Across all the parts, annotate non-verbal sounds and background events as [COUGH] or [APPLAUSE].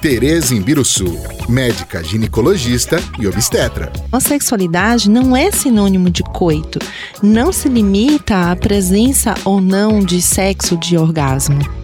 Tereza Imbiruçu, médica ginecologista e obstetra. A sexualidade não é sinônimo de coito. Não se limita à presença ou não de sexo de orgasmo.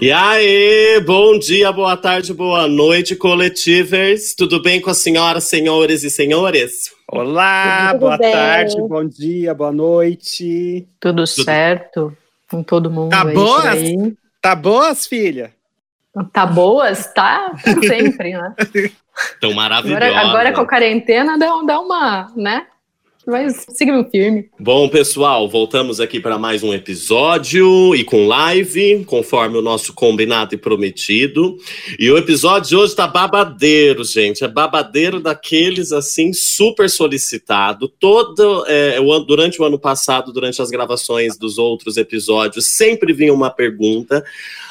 E aí, bom dia, boa tarde, boa noite, coletivers. Tudo bem com as senhoras, senhores e senhores? Olá, Tudo boa bem. tarde, bom dia, boa noite. Tudo, Tudo certo com todo mundo. Tá boas? Tá boas, filha? Tá boas? Tá sempre, né? [LAUGHS] Tão maravilhosa. Agora, agora com a quarentena dá, dá uma, né? Mas seguimos firme. Bom, pessoal, voltamos aqui para mais um episódio e com live, conforme o nosso combinado e prometido. E o episódio de hoje tá babadeiro, gente. É babadeiro daqueles assim, super solicitado. Todo é, durante o ano passado, durante as gravações dos outros episódios, sempre vinha uma pergunta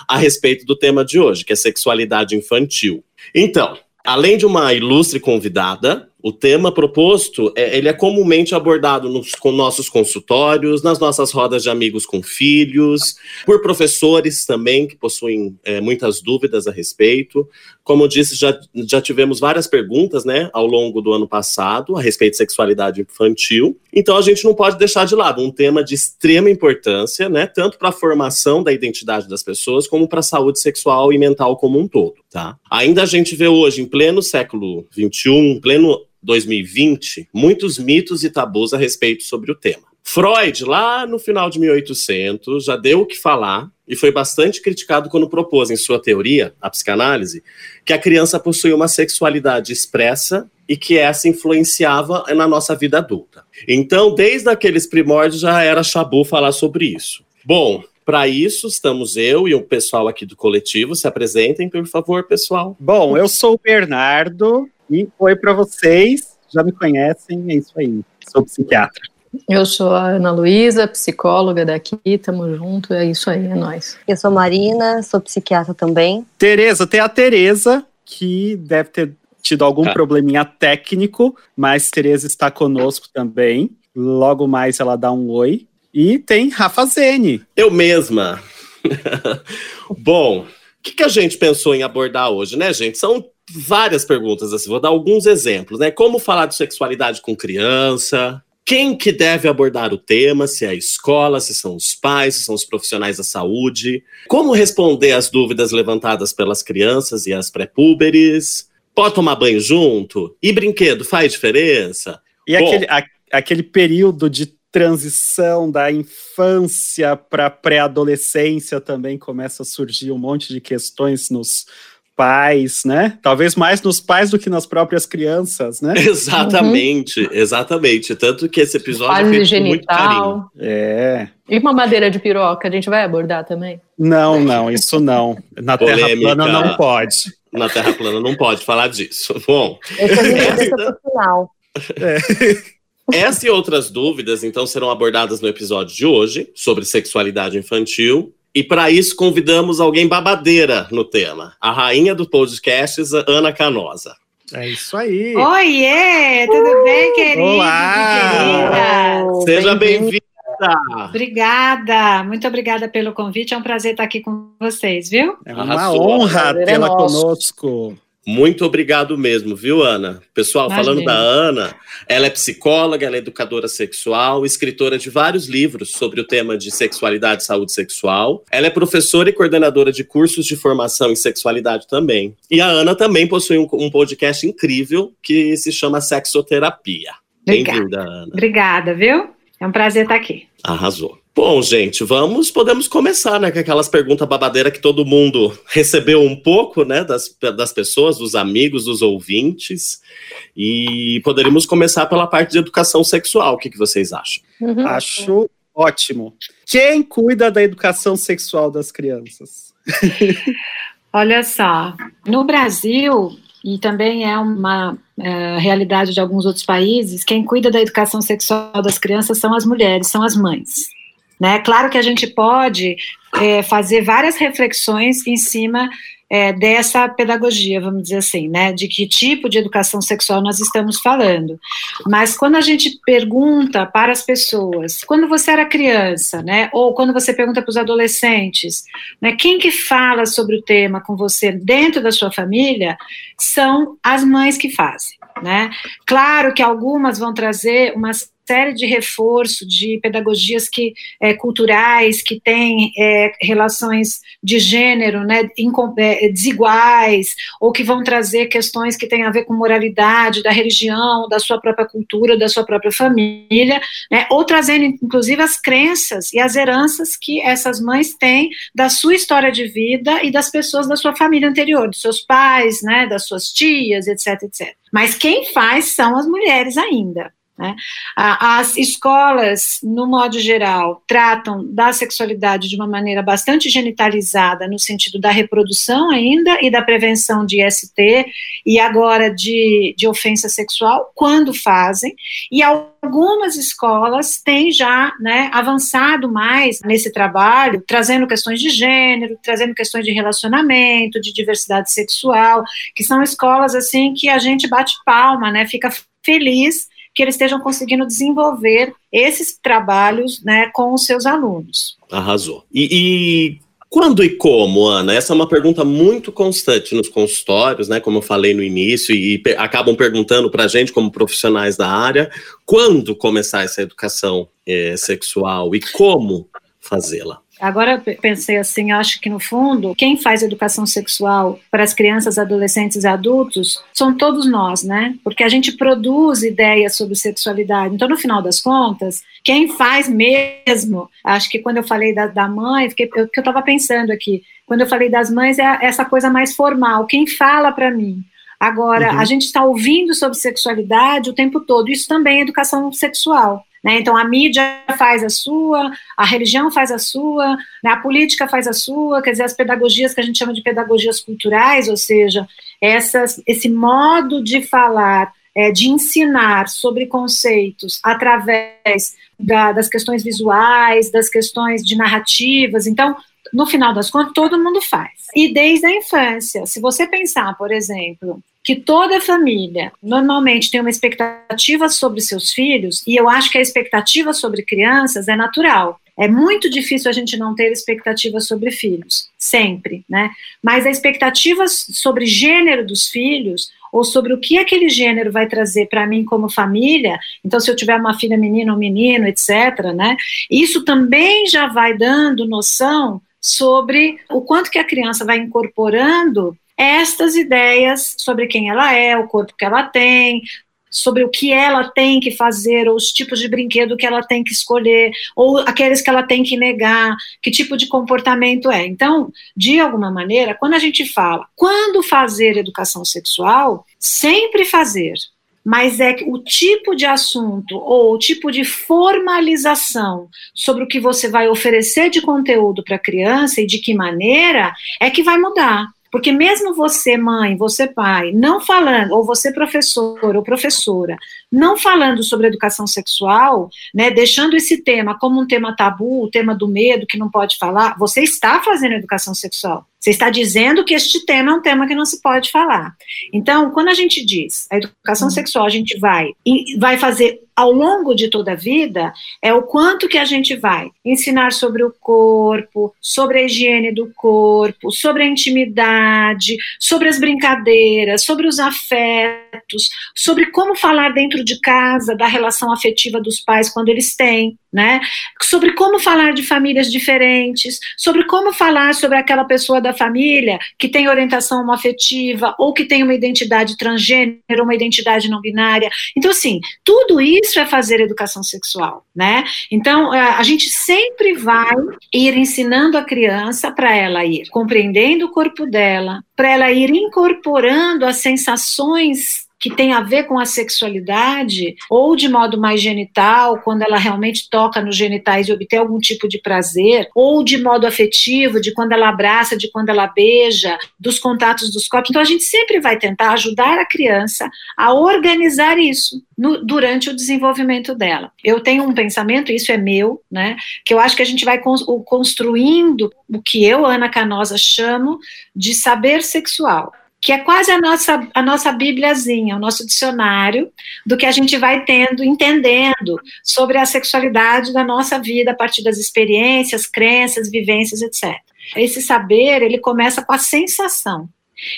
a respeito do tema de hoje, que é sexualidade infantil. Então, além de uma ilustre convidada, o tema proposto, é, ele é comumente abordado nos com nossos consultórios, nas nossas rodas de amigos com filhos, por professores também que possuem é, muitas dúvidas a respeito. Como disse, já, já tivemos várias perguntas, né, ao longo do ano passado a respeito de sexualidade infantil. Então a gente não pode deixar de lado um tema de extrema importância, né, tanto para a formação da identidade das pessoas como para a saúde sexual e mental como um todo, tá? Ainda a gente vê hoje, em pleno século XXI, pleno 2020 muitos mitos e tabus a respeito sobre o tema. Freud, lá no final de 1800, já deu o que falar e foi bastante criticado quando propôs em sua teoria, a psicanálise, que a criança possui uma sexualidade expressa e que essa influenciava na nossa vida adulta. Então, desde aqueles primórdios já era chabu falar sobre isso. Bom, para isso, estamos eu e o pessoal aqui do coletivo. Se apresentem, por favor, pessoal. Bom, eu sou o Bernardo, e oi para vocês, já me conhecem, é isso aí. Sou psiquiatra. Eu sou a Ana Luísa, psicóloga daqui, tamo junto, é isso aí, é nós. Eu sou Marina, sou psiquiatra também. Tereza, tem a Tereza, que deve ter tido algum ah. probleminha técnico, mas Tereza está conosco também. Logo mais ela dá um oi. E tem Rafa Zene. Eu mesma. [LAUGHS] Bom, o que, que a gente pensou em abordar hoje, né, gente? São várias perguntas, assim, vou dar alguns exemplos, né? Como falar de sexualidade com criança, quem que deve abordar o tema, se é a escola, se são os pais, se são os profissionais da saúde, como responder às dúvidas levantadas pelas crianças e as pré-púberes, pode tomar banho junto? E brinquedo faz diferença? E Bom, aquele, a, aquele período de transição da infância para pré-adolescência também começa a surgir um monte de questões nos pais, né? Talvez mais nos pais do que nas próprias crianças, né? [LAUGHS] Exatamente, uhum. exatamente. Tanto que esse episódio é feito com muito carinho. É. E uma madeira de piroca, a gente vai abordar também? Não, não, isso não. Na Polêmica. Terra plana não pode. Na Terra plana não pode falar disso. Bom. Esse é o final. É. Essa e outras dúvidas, então, serão abordadas no episódio de hoje sobre sexualidade infantil e para isso convidamos alguém babadeira no tema, a rainha do podcast, Ana Canosa. É isso aí. Oiê, tudo uh! bem, querido? Olá! Seja bem-vinda. Obrigada, muito obrigada pelo convite. É um prazer estar aqui com vocês, viu? É uma honra tê-la conosco. Muito obrigado mesmo, viu, Ana? Pessoal, Imagina. falando da Ana, ela é psicóloga, ela é educadora sexual, escritora de vários livros sobre o tema de sexualidade e saúde sexual. Ela é professora e coordenadora de cursos de formação em sexualidade também. E a Ana também possui um, um podcast incrível que se chama Sexoterapia. Bem-vinda, Ana. Obrigada, viu? É um prazer estar aqui. Arrasou. Bom, gente, vamos, podemos começar, né, com aquelas perguntas babadeiras que todo mundo recebeu um pouco, né, das, das pessoas, dos amigos, dos ouvintes, e poderíamos começar pela parte de educação sexual, o que, que vocês acham? Uhum. Acho ótimo. Quem cuida da educação sexual das crianças? [LAUGHS] Olha só, no Brasil, e também é uma é, realidade de alguns outros países, quem cuida da educação sexual das crianças são as mulheres, são as mães. Né? Claro que a gente pode é, fazer várias reflexões em cima é, dessa pedagogia, vamos dizer assim, né, de que tipo de educação sexual nós estamos falando. Mas quando a gente pergunta para as pessoas, quando você era criança, né, ou quando você pergunta para os adolescentes, né, quem que fala sobre o tema com você dentro da sua família, são as mães que fazem. Né? Claro que algumas vão trazer umas série de reforço de pedagogias que é, culturais que têm é, relações de gênero né, é, desiguais ou que vão trazer questões que têm a ver com moralidade da religião, da sua própria cultura, da sua própria família, né, ou trazendo inclusive as crenças e as heranças que essas mães têm da sua história de vida e das pessoas da sua família anterior, dos seus pais, né, das suas tias, etc, etc. Mas quem faz são as mulheres ainda. Né? As escolas, no modo geral, tratam da sexualidade de uma maneira bastante genitalizada, no sentido da reprodução ainda e da prevenção de ST e agora de, de ofensa sexual, quando fazem, e algumas escolas têm já né, avançado mais nesse trabalho, trazendo questões de gênero, trazendo questões de relacionamento, de diversidade sexual, que são escolas assim que a gente bate palma, né, fica feliz que eles estejam conseguindo desenvolver esses trabalhos né, com os seus alunos. Arrasou. E, e quando e como, Ana? Essa é uma pergunta muito constante nos consultórios, né? Como eu falei no início, e pe acabam perguntando para a gente, como profissionais da área, quando começar essa educação é, sexual e como fazê-la? Agora pensei assim, acho que no fundo, quem faz educação sexual para as crianças, adolescentes e adultos são todos nós, né? Porque a gente produz ideias sobre sexualidade. Então, no final das contas, quem faz mesmo, acho que quando eu falei da, da mãe, fiquei, eu, que eu estava pensando aqui, quando eu falei das mães, é essa coisa mais formal. Quem fala para mim? Agora, uhum. a gente está ouvindo sobre sexualidade o tempo todo. Isso também é educação sexual. Né? Então, a mídia faz a sua, a religião faz a sua, né? a política faz a sua, quer dizer, as pedagogias que a gente chama de pedagogias culturais, ou seja, essas, esse modo de falar, é, de ensinar sobre conceitos através da, das questões visuais, das questões de narrativas. Então, no final das contas, todo mundo faz. E desde a infância, se você pensar, por exemplo, que toda família normalmente tem uma expectativa sobre seus filhos, e eu acho que a expectativa sobre crianças é natural. É muito difícil a gente não ter expectativas sobre filhos, sempre, né? Mas a expectativa sobre gênero dos filhos, ou sobre o que aquele gênero vai trazer para mim como família, então se eu tiver uma filha menina ou menino, etc., né? Isso também já vai dando noção sobre o quanto que a criança vai incorporando estas ideias sobre quem ela é, o corpo que ela tem, sobre o que ela tem que fazer, ou os tipos de brinquedo que ela tem que escolher, ou aqueles que ela tem que negar, que tipo de comportamento é. Então, de alguma maneira, quando a gente fala quando fazer educação sexual, sempre fazer, mas é o tipo de assunto ou o tipo de formalização sobre o que você vai oferecer de conteúdo para a criança e de que maneira é que vai mudar. Porque mesmo você, mãe, você, pai, não falando, ou você, professor ou professora, não falando sobre educação sexual, né, deixando esse tema como um tema tabu, o tema do medo, que não pode falar, você está fazendo educação sexual. Você está dizendo que este tema é um tema que não se pode falar. Então, quando a gente diz a educação sexual, a gente vai, vai fazer ao longo de toda a vida é o quanto que a gente vai ensinar sobre o corpo, sobre a higiene do corpo, sobre a intimidade, sobre as brincadeiras, sobre os afetos, sobre como falar dentro de casa da relação afetiva dos pais quando eles têm, né? Sobre como falar de famílias diferentes, sobre como falar sobre aquela pessoa da família que tem orientação homoafetiva ou que tem uma identidade transgênero, uma identidade não binária. Então, assim, tudo isso é fazer educação sexual, né? Então, é, a gente sempre vai ir ensinando a criança para ela ir compreendendo o corpo dela, para ela ir incorporando as sensações que tem a ver com a sexualidade, ou de modo mais genital, quando ela realmente toca nos genitais e obtém algum tipo de prazer, ou de modo afetivo, de quando ela abraça, de quando ela beija, dos contatos dos corpos. Então a gente sempre vai tentar ajudar a criança a organizar isso no, durante o desenvolvimento dela. Eu tenho um pensamento, isso é meu, né, que eu acho que a gente vai construindo o que eu, Ana Canosa, chamo de saber sexual que é quase a nossa, a nossa bibliazinha, o nosso dicionário do que a gente vai tendo, entendendo sobre a sexualidade da nossa vida a partir das experiências, crenças, vivências, etc. Esse saber, ele começa com a sensação.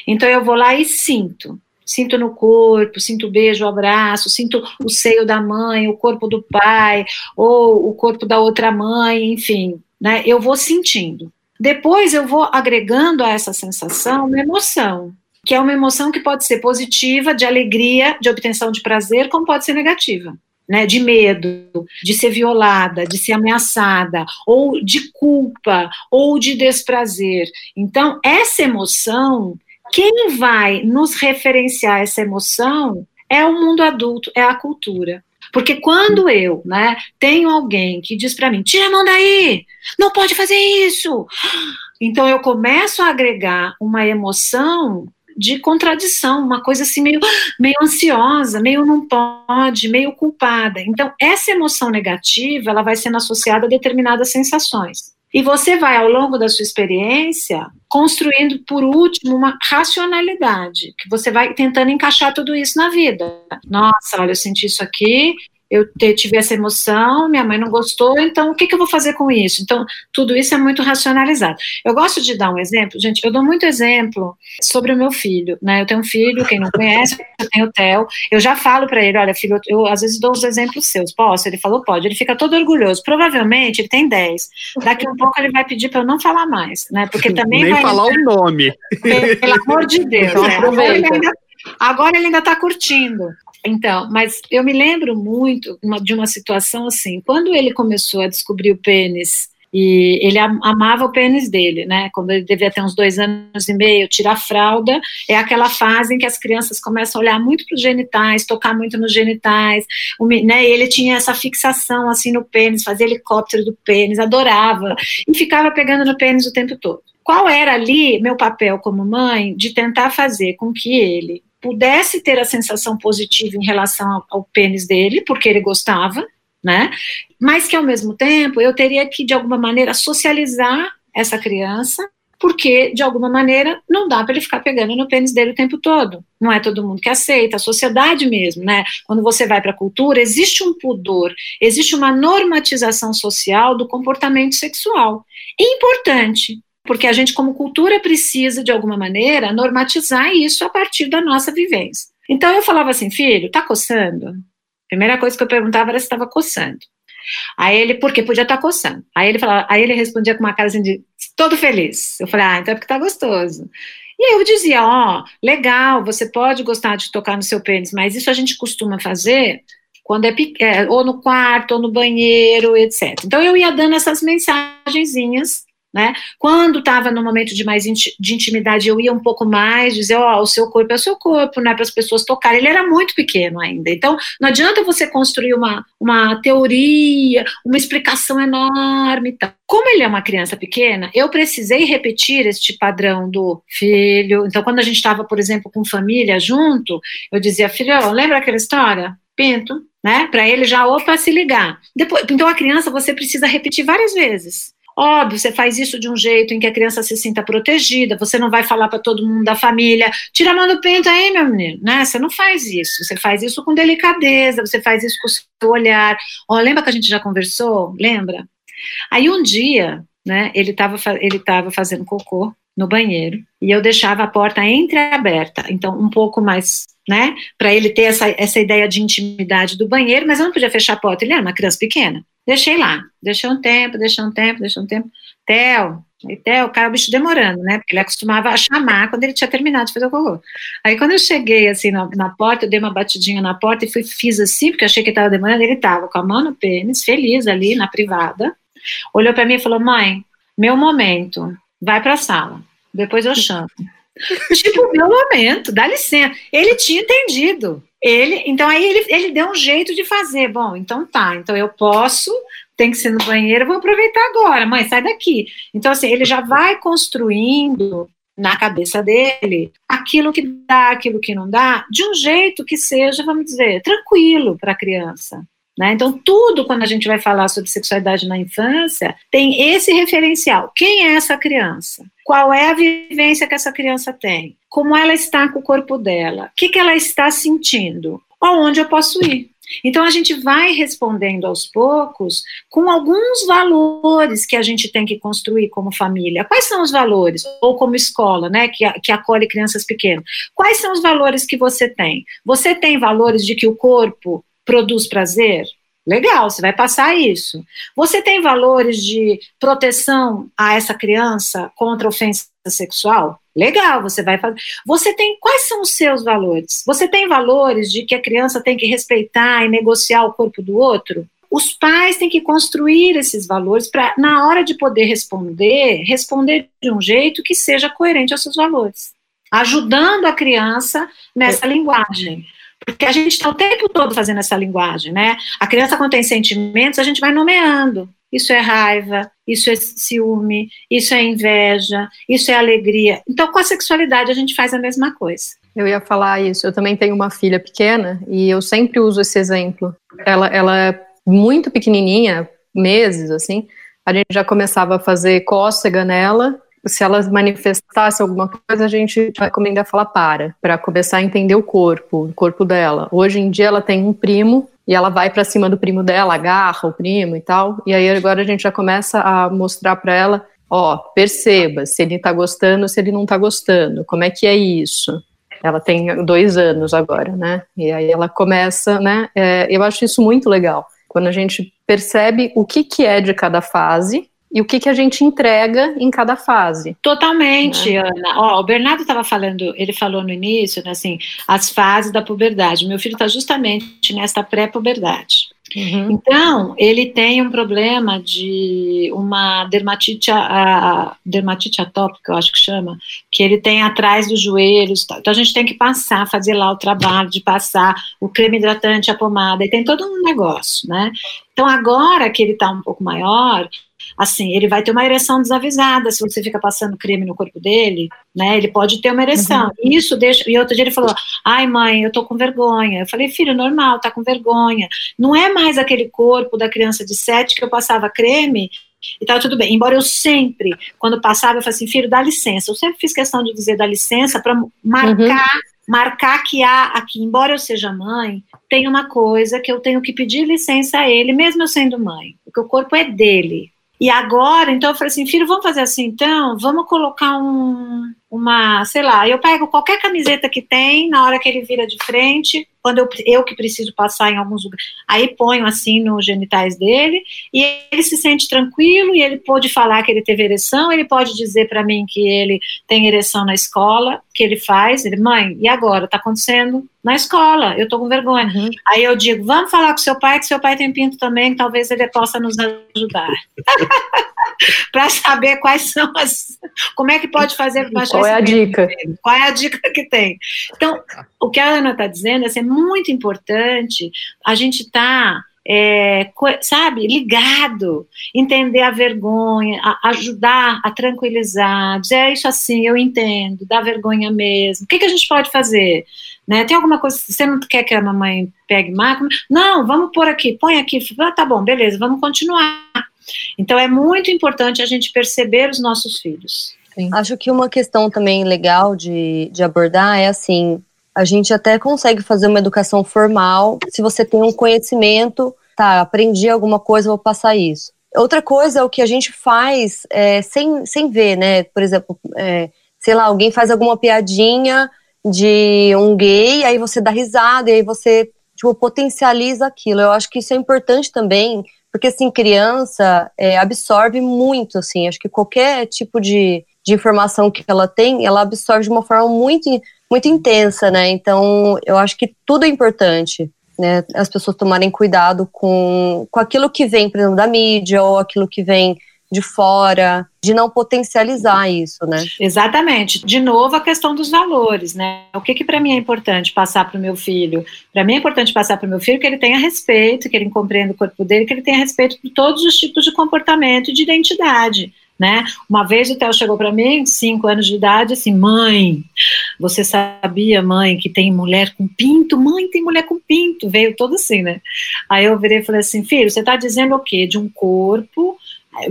Então eu vou lá e sinto. Sinto no corpo, sinto o beijo, o abraço, sinto o seio da mãe, o corpo do pai, ou o corpo da outra mãe, enfim, né? Eu vou sentindo. Depois eu vou agregando a essa sensação uma emoção que é uma emoção que pode ser positiva, de alegria, de obtenção de prazer, como pode ser negativa. Né, de medo, de ser violada, de ser ameaçada, ou de culpa, ou de desprazer. Então, essa emoção, quem vai nos referenciar essa emoção é o mundo adulto, é a cultura. Porque quando eu, né, tenho alguém que diz para mim, tira a mão daí, não pode fazer isso. Então eu começo a agregar uma emoção de contradição, uma coisa assim meio, meio ansiosa, meio não pode, meio culpada. Então, essa emoção negativa, ela vai sendo associada a determinadas sensações. E você vai, ao longo da sua experiência, construindo, por último, uma racionalidade, que você vai tentando encaixar tudo isso na vida. Nossa, olha, eu senti isso aqui, eu tive essa emoção, minha mãe não gostou, então o que, que, eu vou fazer com isso? Então, tudo isso é muito racionalizado. Eu gosto de dar um exemplo, gente, eu dou muito exemplo sobre o meu filho, né? Eu tenho um filho, quem não conhece, eu tenho o Theo, eu já falo para ele, olha, filho, eu, eu, às vezes dou os exemplos seus, posso? Ele falou, pode, ele fica todo orgulhoso, provavelmente ele tem 10, daqui a um pouco ele vai pedir para eu não falar mais, né? Porque também Nem vai... falar o nome. Pelo amor de Deus, então, né? agora, ele ainda, agora ele ainda está curtindo, então, mas eu me lembro muito de uma situação assim, quando ele começou a descobrir o pênis, e ele amava o pênis dele, né? Quando ele devia ter uns dois anos e meio, tirar a fralda, é aquela fase em que as crianças começam a olhar muito para os genitais, tocar muito nos genitais, né? E ele tinha essa fixação assim no pênis, fazia helicóptero do pênis, adorava, e ficava pegando no pênis o tempo todo. Qual era ali meu papel como mãe de tentar fazer com que ele pudesse ter a sensação positiva em relação ao, ao pênis dele, porque ele gostava, né? Mas que ao mesmo tempo eu teria que, de alguma maneira, socializar essa criança, porque, de alguma maneira, não dá para ele ficar pegando no pênis dele o tempo todo. Não é todo mundo que aceita, a sociedade mesmo, né? Quando você vai para a cultura, existe um pudor, existe uma normatização social do comportamento sexual. Importante, porque a gente, como cultura, precisa, de alguma maneira, normatizar isso a partir da nossa vivência. Então eu falava assim, filho, tá coçando? Primeira coisa que eu perguntava era se estava coçando. Aí ele, porque podia estar tá coçando. Aí ele falava, aí ele respondia com uma cara assim de todo feliz. Eu falei, ah, então é porque tá gostoso. E eu dizia, ó, oh, legal, você pode gostar de tocar no seu pênis, mas isso a gente costuma fazer quando é, é ou no quarto, ou no banheiro, etc. Então eu ia dando essas mensagenzinhas né? Quando estava no momento de mais de intimidade, eu ia um pouco mais, dizer, ó, oh, o seu corpo é o seu corpo, não é para as pessoas tocarem. Ele era muito pequeno ainda. Então, não adianta você construir uma, uma teoria, uma explicação enorme. Como ele é uma criança pequena, eu precisei repetir este padrão do filho. Então, quando a gente estava, por exemplo, com família junto, eu dizia, filho, lembra aquela história? Pinto, né? Para ele já, opa, se ligar. Depois, então, a criança você precisa repetir várias vezes Óbvio, você faz isso de um jeito em que a criança se sinta protegida, você não vai falar para todo mundo da família, tira a mão do pinto aí, meu menino, né? Você não faz isso, você faz isso com delicadeza, você faz isso com o seu olhar. Ó, lembra que a gente já conversou? Lembra? Aí um dia, né, ele estava ele tava fazendo cocô no banheiro e eu deixava a porta entreaberta, então um pouco mais, né, para ele ter essa, essa ideia de intimidade do banheiro, mas eu não podia fechar a porta, ele era uma criança pequena. Deixei lá, deixei um tempo, deixei um tempo, deixei um tempo. Theo, Theo, o cara, o bicho demorando, né? Porque ele acostumava a chamar quando ele tinha terminado de fazer o cocô. Aí quando eu cheguei assim na, na porta, eu dei uma batidinha na porta e fui, fiz assim, porque achei que estava demorando, ele estava com a mão no pênis, feliz ali na privada, olhou para mim e falou: mãe, meu momento, vai para a sala, depois eu chamo. [LAUGHS] tipo, meu momento, dá licença. Ele tinha entendido. Ele, então aí ele, ele deu um jeito de fazer. Bom, então tá, então eu posso, tem que ser no banheiro, vou aproveitar agora, mãe, sai daqui. Então, assim, ele já vai construindo na cabeça dele aquilo que dá, aquilo que não dá, de um jeito que seja, vamos dizer, tranquilo para a criança. Né? Então, tudo quando a gente vai falar sobre sexualidade na infância tem esse referencial. Quem é essa criança? Qual é a vivência que essa criança tem? Como ela está com o corpo dela? O que, que ela está sentindo? Aonde eu posso ir? Então a gente vai respondendo aos poucos com alguns valores que a gente tem que construir como família. Quais são os valores? Ou como escola, né, que, que acolhe crianças pequenas. Quais são os valores que você tem? Você tem valores de que o corpo produz prazer? Legal, você vai passar isso. Você tem valores de proteção a essa criança contra ofensa sexual? Legal, você vai fazer. Você tem quais são os seus valores? Você tem valores de que a criança tem que respeitar e negociar o corpo do outro? Os pais têm que construir esses valores para, na hora de poder responder, responder de um jeito que seja coerente aos seus valores, ajudando a criança nessa é. linguagem. Porque a gente está o tempo todo fazendo essa linguagem, né? A criança, quando tem sentimentos, a gente vai nomeando. Isso é raiva, isso é ciúme, isso é inveja, isso é alegria. Então, com a sexualidade, a gente faz a mesma coisa. Eu ia falar isso. Eu também tenho uma filha pequena e eu sempre uso esse exemplo. Ela, ela é muito pequenininha, meses, assim. A gente já começava a fazer cócega nela se ela manifestasse alguma coisa, a gente recomenda falar para, para começar a entender o corpo, o corpo dela. Hoje em dia ela tem um primo e ela vai para cima do primo dela, agarra o primo e tal. E aí agora a gente já começa a mostrar para ela, ó, perceba se ele tá gostando, se ele não tá gostando. Como é que é isso? Ela tem dois anos agora, né? E aí ela começa, né? É, eu acho isso muito legal. Quando a gente percebe o que, que é de cada fase e o que, que a gente entrega em cada fase. Totalmente, né? Ana. Ó, o Bernardo estava falando, ele falou no início, né, assim, as fases da puberdade. Meu filho está justamente nesta pré-puberdade. Uhum. Então, ele tem um problema de uma dermatite, a, dermatite atópica, eu acho que chama, que ele tem atrás dos joelhos. Então, a gente tem que passar, fazer lá o trabalho de passar o creme hidratante, a pomada, e tem todo um negócio, né? Então, agora que ele está um pouco maior, assim, ele vai ter uma ereção desavisada se você fica passando creme no corpo dele, né? Ele pode ter uma ereção. Uhum. Isso deixa. E outro dia ele falou: ai, mãe, eu tô com vergonha. Eu falei, filho, normal, tá com vergonha. Não é mais aquele corpo da criança de sete que eu passava creme e tal, tudo bem. Embora eu sempre, quando passava, eu falei assim, filho, dá licença. Eu sempre fiz questão de dizer dá licença para marcar. Uhum. Marcar que há aqui, embora eu seja mãe, tem uma coisa que eu tenho que pedir licença a ele, mesmo eu sendo mãe, porque o corpo é dele. E agora, então eu falei assim, filho, vamos fazer assim então? Vamos colocar um, uma, sei lá, eu pego qualquer camiseta que tem, na hora que ele vira de frente, quando eu, eu que preciso passar em alguns lugares, aí ponho assim nos genitais dele, e ele se sente tranquilo, e ele pode falar que ele teve ereção, ele pode dizer para mim que ele tem ereção na escola, que ele faz, ele, mãe, e agora? Tá acontecendo na escola, eu tô com vergonha. Uhum. Aí eu digo, vamos falar com seu pai, que seu pai tem pinto também, que talvez ele possa nos ajudar. [LAUGHS] para saber quais são as. Como é que pode fazer para Qual é a dica? Qual é a dica que tem? Então, o que a Ana está dizendo é, assim, é muito importante a gente estar. Tá é, sabe, ligado, entender a vergonha, a, ajudar a tranquilizar, dizer é isso assim, eu entendo, dá vergonha mesmo. O que, que a gente pode fazer? Né? Tem alguma coisa, você não quer que a mamãe pegue máquina? Não, vamos pôr aqui, põe aqui. Ah, tá bom, beleza, vamos continuar. Então é muito importante a gente perceber os nossos filhos. Sim. Acho que uma questão também legal de, de abordar é assim, a gente até consegue fazer uma educação formal se você tem um conhecimento, tá, aprendi alguma coisa, vou passar isso. Outra coisa é o que a gente faz é, sem, sem ver, né? Por exemplo, é, sei lá, alguém faz alguma piadinha de um gay, aí você dá risada, e aí você, tipo, potencializa aquilo. Eu acho que isso é importante também, porque, assim, criança é, absorve muito, assim, acho que qualquer tipo de, de informação que ela tem, ela absorve de uma forma muito, muito intensa, né? Então, eu acho que tudo é importante né, as pessoas tomarem cuidado com, com aquilo que vem, por exemplo, da mídia ou aquilo que vem de fora, de não potencializar isso, né? Exatamente. De novo, a questão dos valores, né? O que que para mim é importante passar para o meu filho? Para mim é importante passar para o meu filho que ele tenha respeito, que ele compreenda o corpo dele, que ele tenha respeito por todos os tipos de comportamento e de identidade né? Uma vez o Theo chegou para mim, cinco anos de idade, assim, mãe, você sabia, mãe, que tem mulher com pinto? Mãe, tem mulher com pinto, veio todo assim, né? Aí eu virei e falei assim, filho, você está dizendo o quê? De um corpo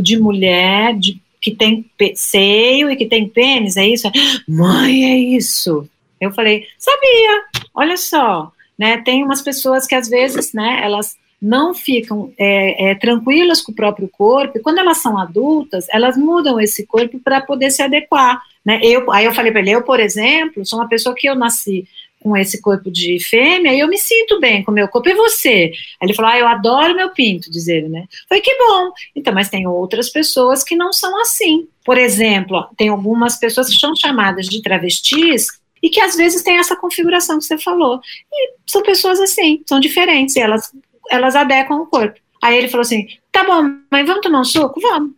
de mulher, de, que tem seio e que tem pênis, é isso? Mãe, é isso. Eu falei, sabia, olha só, né? Tem umas pessoas que às vezes, né, elas não ficam é, é, tranquilas com o próprio corpo, e quando elas são adultas, elas mudam esse corpo para poder se adequar. Né? Eu, aí eu falei para ele, eu, por exemplo, sou uma pessoa que eu nasci com esse corpo de fêmea e eu me sinto bem com o meu corpo, e você? Aí ele falou, ah, eu adoro meu pinto, diz ele, né? Foi que bom. Então, mas tem outras pessoas que não são assim. Por exemplo, tem algumas pessoas que são chamadas de travestis e que às vezes tem essa configuração que você falou. E são pessoas assim, são diferentes, e elas elas adequam o corpo. Aí ele falou assim: tá bom, mas vamos tomar um suco? Vamos.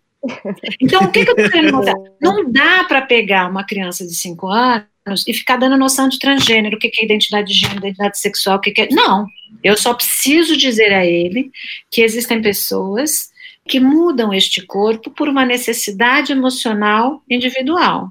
Então, o que, que eu estou querendo mostrar? Não dá para pegar uma criança de 5 anos e ficar dando noção de transgênero, o que, que é identidade de gênero, identidade sexual, o que, que é. Não. Eu só preciso dizer a ele que existem pessoas que mudam este corpo por uma necessidade emocional individual.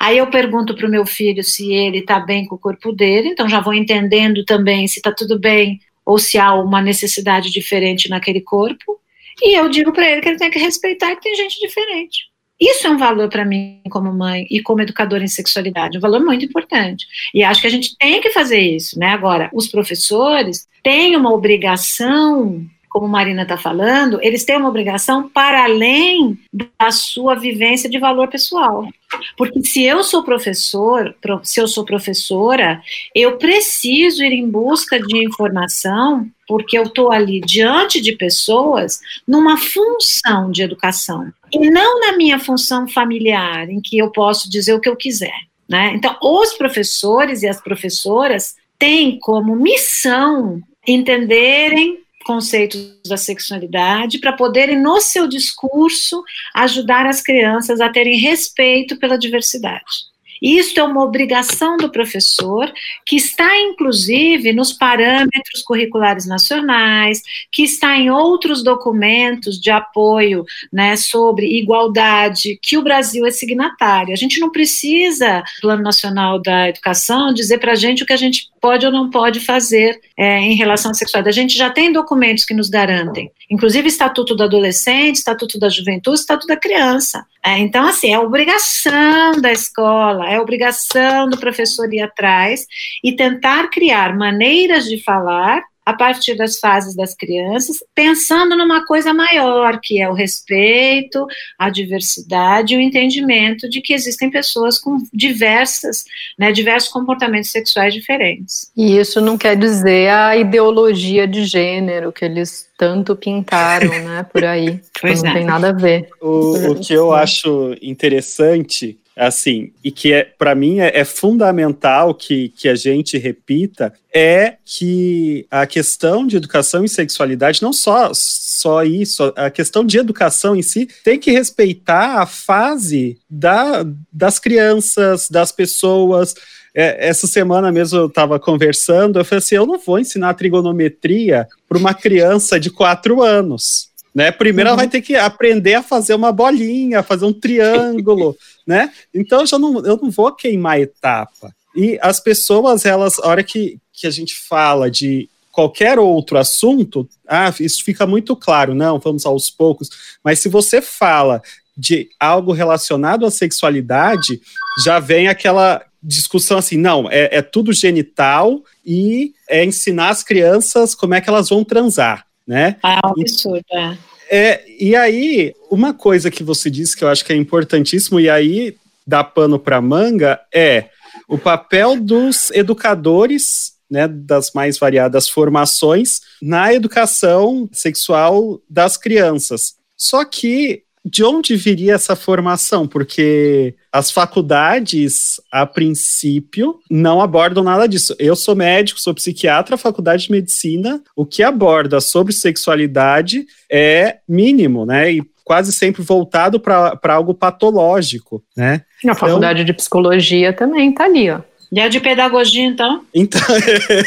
Aí eu pergunto para o meu filho se ele está bem com o corpo dele, então já vou entendendo também se está tudo bem ou se há uma necessidade diferente naquele corpo, e eu digo para ele que ele tem que respeitar que tem gente diferente. Isso é um valor para mim como mãe e como educadora em sexualidade, um valor muito importante. E acho que a gente tem que fazer isso, né? Agora, os professores têm uma obrigação como Marina está falando, eles têm uma obrigação para além da sua vivência de valor pessoal. Porque se eu sou professor, se eu sou professora, eu preciso ir em busca de informação, porque eu estou ali diante de pessoas numa função de educação. E não na minha função familiar, em que eu posso dizer o que eu quiser. Né? Então, os professores e as professoras têm como missão entenderem conceitos da sexualidade para poderem, no seu discurso, ajudar as crianças a terem respeito pela diversidade. Isso é uma obrigação do professor, que está inclusive nos parâmetros curriculares nacionais, que está em outros documentos de apoio né, sobre igualdade, que o Brasil é signatário. A gente não precisa, Plano Nacional da Educação, dizer para a gente o que a gente pode ou não pode fazer é, em relação à sexualidade. A gente já tem documentos que nos garantem, inclusive Estatuto do Adolescente, Estatuto da Juventude, Estatuto da Criança. É, então, assim, é obrigação da escola, é obrigação do professor ir atrás e tentar criar maneiras de falar a partir das fases das crianças, pensando numa coisa maior, que é o respeito, a diversidade e o entendimento de que existem pessoas com diversas, né, diversos comportamentos sexuais diferentes. E isso não quer dizer a ideologia de gênero que eles tanto pintaram, né, por aí. [LAUGHS] Pois não é. tem nada a ver. O, o que eu acho interessante assim, e que é, para mim é, é, fundamental que, que a gente repita, é que a questão de educação e sexualidade, não só, só isso, a questão de educação em si, tem que respeitar a fase da, das crianças, das pessoas. É, essa semana mesmo eu estava conversando, eu falei assim: eu não vou ensinar trigonometria para uma criança de quatro anos. Né? Primeiro uhum. ela vai ter que aprender a fazer uma bolinha, fazer um triângulo, [LAUGHS] né? Então eu já não, eu não vou queimar etapa. E as pessoas, elas, a hora que, que a gente fala de qualquer outro assunto, ah, isso fica muito claro, não, vamos aos poucos. Mas se você fala de algo relacionado à sexualidade, já vem aquela discussão assim, não, é, é tudo genital e é ensinar as crianças como é que elas vão transar, né? Ah, é um absurdo, é. É, e aí, uma coisa que você disse que eu acho que é importantíssimo, e aí dá pano para manga, é o papel dos educadores, né, das mais variadas formações, na educação sexual das crianças. Só que de onde viria essa formação? Porque as faculdades, a princípio, não abordam nada disso. Eu sou médico, sou psiquiatra, a faculdade de medicina, o que aborda sobre sexualidade é mínimo, né? E quase sempre voltado para algo patológico, né? A então, faculdade de psicologia também está ali, ó. E é de pedagogia, então? Então,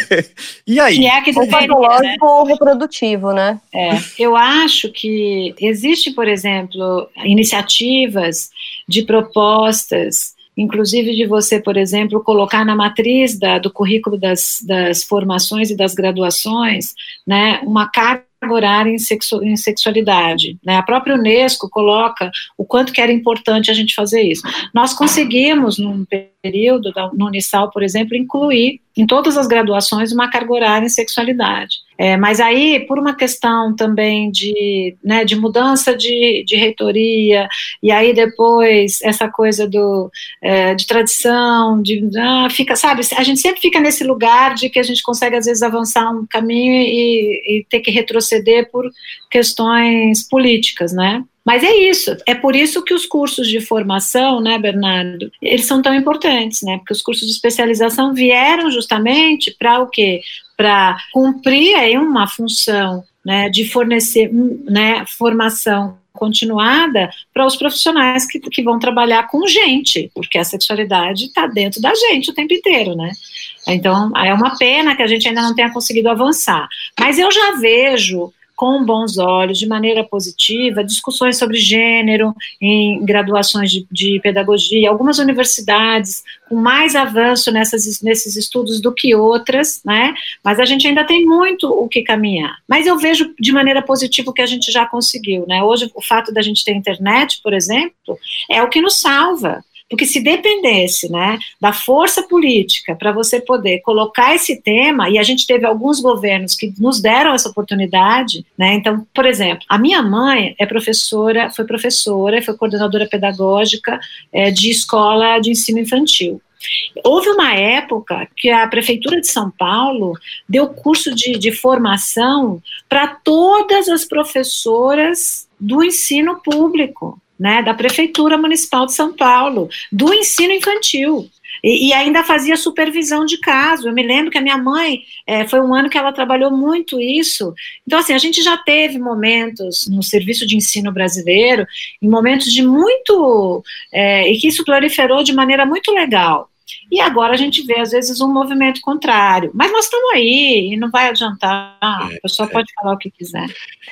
[LAUGHS] e aí? Que é que o patológico né? ou reprodutivo, né? É, eu acho que existe, por exemplo, iniciativas de propostas inclusive de você, por exemplo, colocar na matriz da, do currículo das, das formações e das graduações, né, uma carga horária em, sexu em sexualidade. Né? A própria Unesco coloca o quanto que era importante a gente fazer isso. Nós conseguimos, num período, da, no Unisal, por exemplo, incluir em todas as graduações uma carga horária em sexualidade. É, mas aí, por uma questão também de, né, de mudança de, de reitoria, e aí depois essa coisa do, é, de tradição, de, ah, fica, sabe, a gente sempre fica nesse lugar de que a gente consegue às vezes avançar um caminho e, e ter que retroceder por questões políticas, né? Mas é isso, é por isso que os cursos de formação, né, Bernardo, eles são tão importantes, né? Porque os cursos de especialização vieram justamente para o quê? Para cumprir aí uma função, né, de fornecer, né, formação continuada para os profissionais que, que vão trabalhar com gente, porque a sexualidade está dentro da gente o tempo inteiro, né? Então, é uma pena que a gente ainda não tenha conseguido avançar. Mas eu já vejo com bons olhos, de maneira positiva, discussões sobre gênero em graduações de, de pedagogia, algumas universidades com mais avanço nessas, nesses estudos do que outras, né? Mas a gente ainda tem muito o que caminhar. Mas eu vejo de maneira positiva o que a gente já conseguiu, né? Hoje, o fato da gente ter internet, por exemplo, é o que nos salva. Porque se dependesse né, da força política para você poder colocar esse tema, e a gente teve alguns governos que nos deram essa oportunidade, né? Então, por exemplo, a minha mãe é professora, foi professora foi coordenadora pedagógica é, de escola de ensino infantil. Houve uma época que a Prefeitura de São Paulo deu curso de, de formação para todas as professoras do ensino público né, da Prefeitura Municipal de São Paulo, do ensino infantil. E, e, ainda fazia supervisão de caso. Eu me lembro que a minha mãe é, foi um ano que ela trabalhou muito isso. Então, assim, a gente já teve momentos no serviço de ensino brasileiro, em momentos de muito. É, e que isso proliferou de maneira muito legal. E agora a gente vê, às vezes, um movimento contrário. Mas nós estamos aí e não vai adiantar. A pessoa é. pode falar o que quiser.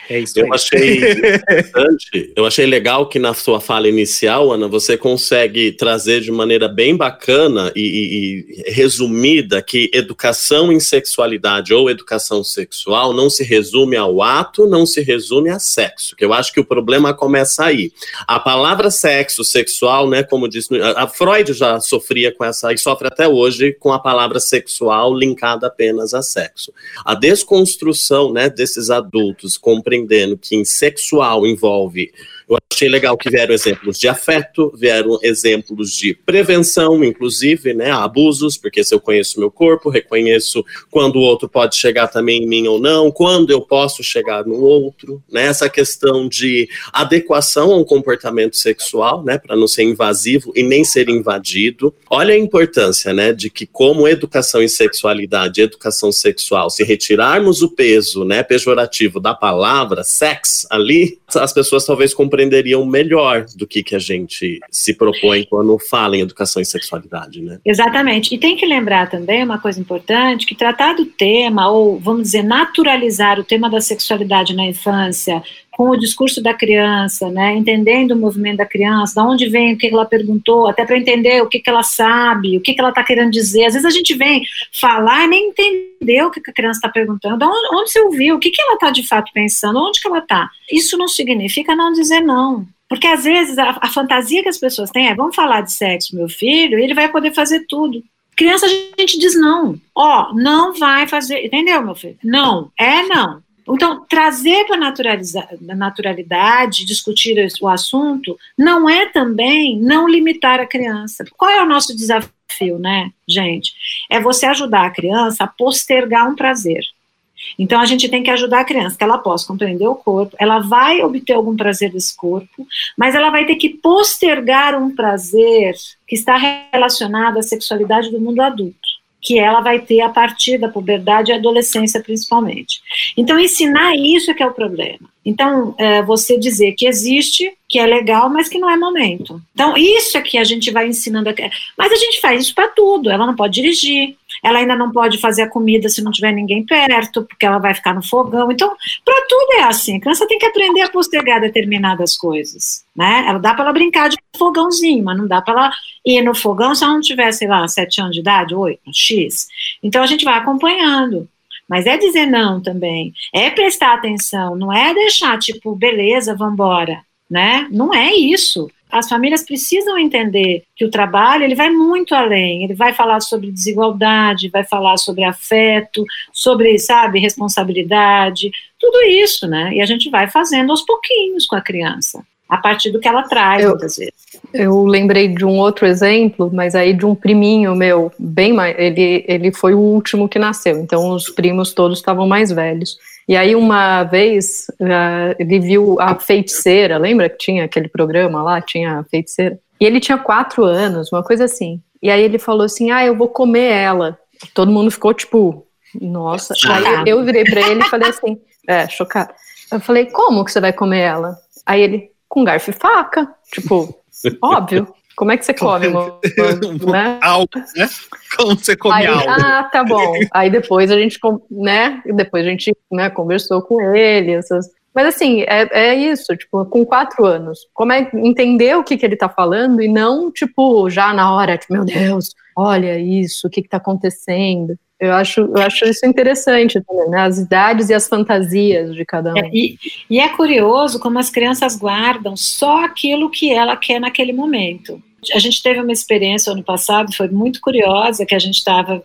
É isso eu achei [LAUGHS] interessante, eu achei legal que na sua fala inicial, Ana, você consegue trazer de maneira bem bacana e, e, e resumida que educação em sexualidade ou educação sexual não se resume ao ato, não se resume a sexo, que eu acho que o problema começa aí. A palavra sexo, sexual, né, como disse, a Freud já sofria com essa e sofre até hoje com a palavra sexual linkada apenas a sexo. A desconstrução né, desses adultos compreendendo que em sexual envolve eu achei legal que vieram exemplos de afeto, vieram exemplos de prevenção, inclusive, né, abusos, porque se eu conheço meu corpo, reconheço quando o outro pode chegar também em mim ou não, quando eu posso chegar no outro, né, essa questão de adequação a um comportamento sexual, né, para não ser invasivo e nem ser invadido. Olha a importância, né, de que como educação em sexualidade, educação sexual, se retirarmos o peso, né, pejorativo da palavra sex ali, as pessoas talvez compreendam compreenderiam melhor do que, que a gente se propõe quando fala em educação e sexualidade, né? Exatamente. E tem que lembrar também uma coisa importante, que tratar do tema, ou vamos dizer, naturalizar o tema da sexualidade na infância, com o discurso da criança, né, entendendo o movimento da criança, de onde vem, o que ela perguntou, até para entender o que, que ela sabe, o que, que ela está querendo dizer. Às vezes a gente vem falar e nem entendeu o que, que a criança está perguntando, onde, onde você ouviu, o que, que ela está de fato pensando, onde que ela está. Isso não significa não dizer não. Porque às vezes a, a, fantasia que as pessoas têm é: vamos falar de sexo, meu filho, ele vai poder fazer tudo. Criança, a gente diz não. Ó, não vai fazer. Entendeu, meu filho? Não. É não. Então, trazer para a naturalidade, discutir o assunto, não é também não limitar a criança. Qual é o nosso desafio, né, gente? É você ajudar a criança a postergar um prazer. Então a gente tem que ajudar a criança, que ela possa compreender o corpo, ela vai obter algum prazer desse corpo, mas ela vai ter que postergar um prazer que está relacionado à sexualidade do mundo adulto que ela vai ter a partir da puberdade e adolescência principalmente. Então ensinar isso é que é o problema. Então, é, você dizer que existe, que é legal, mas que não é momento. Então, isso é que a gente vai ensinando. A... Mas a gente faz isso para tudo. Ela não pode dirigir, ela ainda não pode fazer a comida se não tiver ninguém perto, porque ela vai ficar no fogão. Então, para tudo é assim. A criança tem que aprender a postergar determinadas coisas. Né? Ela dá para ela brincar de fogãozinho, mas não dá para ela ir no fogão se ela não tiver, sei lá, sete anos de idade, oito, X. Então, a gente vai acompanhando. Mas é dizer não também, é prestar atenção, não é deixar tipo, beleza, vamos embora, né? Não é isso. As famílias precisam entender que o trabalho ele vai muito além. Ele vai falar sobre desigualdade, vai falar sobre afeto, sobre, sabe, responsabilidade, tudo isso, né? E a gente vai fazendo aos pouquinhos com a criança a partir do que ela traz, eu, muitas vezes. Eu lembrei de um outro exemplo, mas aí de um priminho meu, bem mais. Ele, ele foi o último que nasceu, então os primos todos estavam mais velhos. E aí, uma vez, uh, ele viu a feiticeira, lembra que tinha aquele programa lá? Tinha a feiticeira. E ele tinha quatro anos, uma coisa assim. E aí ele falou assim: Ah, eu vou comer ela. Todo mundo ficou tipo, nossa. Chocado. Aí eu virei para ele e falei assim: É, chocado. Eu falei: Como que você vai comer ela? Aí ele: com garfo e faca. Tipo, óbvio. Como é que você come? Uma, [LAUGHS] né? Algo, né? Como você come Aí, algo? Ah, tá bom. Aí depois a gente, né? Depois a gente né, conversou com ele. Essas... Mas assim, é, é isso, tipo, com quatro anos. Como é entender o que, que ele tá falando e não, tipo, já na hora, tipo, meu Deus, olha isso, o que, que tá acontecendo. Eu acho, eu acho isso interessante também, né? As idades e as fantasias de cada um. É, e, e, é curioso como as crianças guardam só aquilo que ela quer naquele momento. A gente teve uma experiência ano passado, foi muito curiosa, que a gente estava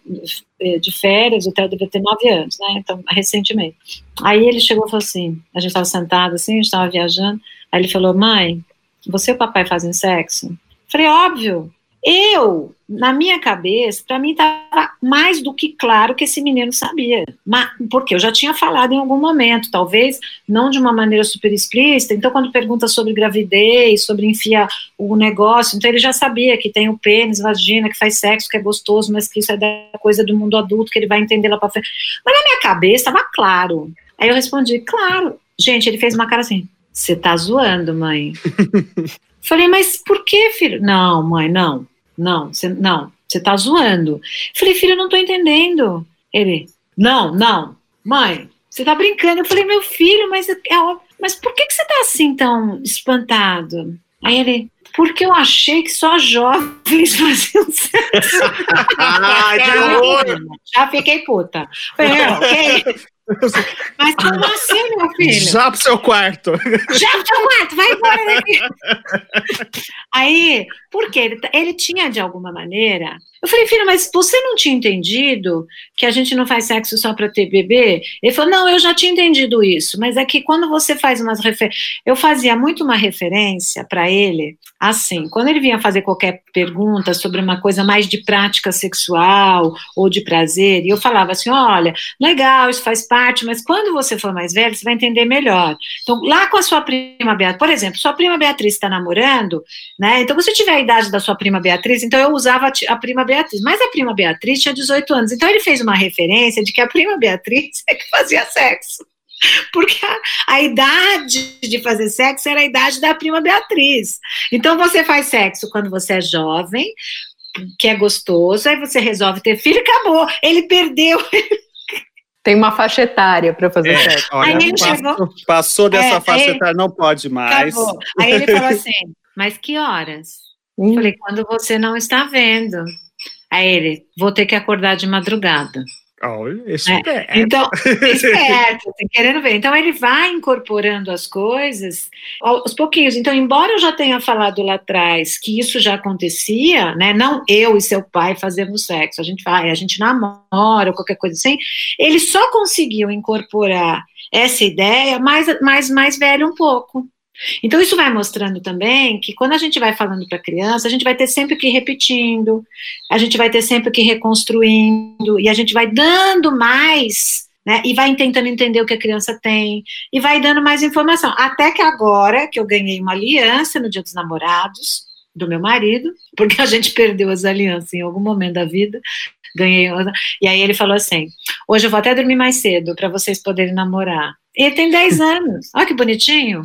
eh, de férias, o Theo devia ter nove anos, né? Então, recentemente. Aí ele chegou e falou assim: a gente estava sentado assim, a gente estava viajando. Aí ele falou: mãe, você e o papai fazem sexo? Eu falei: óbvio. Eu, na minha cabeça, para mim estava mais do que claro que esse menino sabia. Mas, porque eu já tinha falado em algum momento, talvez não de uma maneira super explícita. Então, quando pergunta sobre gravidez, sobre enfiar o negócio, então ele já sabia que tem o pênis, vagina, que faz sexo, que é gostoso, mas que isso é da coisa do mundo adulto, que ele vai entender lá para frente. Mas na minha cabeça estava claro. Aí eu respondi, claro. Gente, ele fez uma cara assim: você tá zoando, mãe. [LAUGHS] Falei, mas por que, filho? Não, mãe, não. Não, você não, você tá zoando. falei, filho, eu não tô entendendo. Ele, não, não, mãe, você tá brincando. Eu falei, meu filho, mas é mas por que, que você tá assim tão espantado? Aí ele, porque eu achei que só jovens [LAUGHS] faziam sexo. [LAUGHS] Ai, que horror! Já fiquei puta. Falei, ok. [LAUGHS] Mas como assim, meu filho? Já pro seu quarto. Já pro seu quarto, vai embora daqui. Aí, porque ele, ele tinha, de alguma maneira, eu falei, filho, mas você não tinha entendido que a gente não faz sexo só para ter bebê? Ele falou, não, eu já tinha entendido isso, mas é que quando você faz umas referências. Eu fazia muito uma referência para ele, assim, quando ele vinha fazer qualquer pergunta sobre uma coisa mais de prática sexual ou de prazer, e eu falava assim: olha, legal, isso faz parte, mas quando você for mais velho, você vai entender melhor. Então, lá com a sua prima Beatriz, por exemplo, sua prima Beatriz está namorando, né? Então, você tiver a idade da sua prima Beatriz, então eu usava a prima Beatriz Beatriz. Mas a prima Beatriz tinha 18 anos. Então ele fez uma referência de que a prima Beatriz é que fazia sexo. Porque a, a, idade de fazer sexo era a idade da prima Beatriz. Então você faz sexo quando você é jovem, que é gostoso, aí você resolve ter filho e acabou. Ele perdeu. Tem uma faixa etária para fazer É, sexo. olha, Aí ele passou, chegou- passou dessa É, faixa aí- etária, não pode mais. Acabou. Aí ele falou [LAUGHS] assim, mas que horas? Eu Hum, Falei, quando você não está vendo. Aí ele, vou ter que acordar de madrugada. Olha, É. Então, [LAUGHS] esperto, assim, querendo ver. Então, ele vai incorporando as coisas aos pouquinhos. Então, embora eu já tenha falado lá atrás que isso já acontecia, né? Não eu e seu pai fazemos sexo, a gente vai, a gente namora, ou qualquer coisa assim. Ele só conseguiu incorporar essa ideia mais, mais, mais velho um pouco. Então, isso vai mostrando também que quando a gente vai falando para a criança, a gente vai ter sempre que ir repetindo, a gente vai ter sempre que ir reconstruindo, e a gente vai dando mais, né? E vai tentando entender o que a criança tem, e vai dando mais informação. Até que agora, que eu ganhei uma aliança no Dia dos Namorados, do meu marido, porque a gente perdeu as alianças em algum momento da vida. Ganhei, outra. e aí ele falou assim: hoje eu vou até dormir mais cedo para vocês poderem namorar. Ele tem 10 [LAUGHS] anos, olha que bonitinho.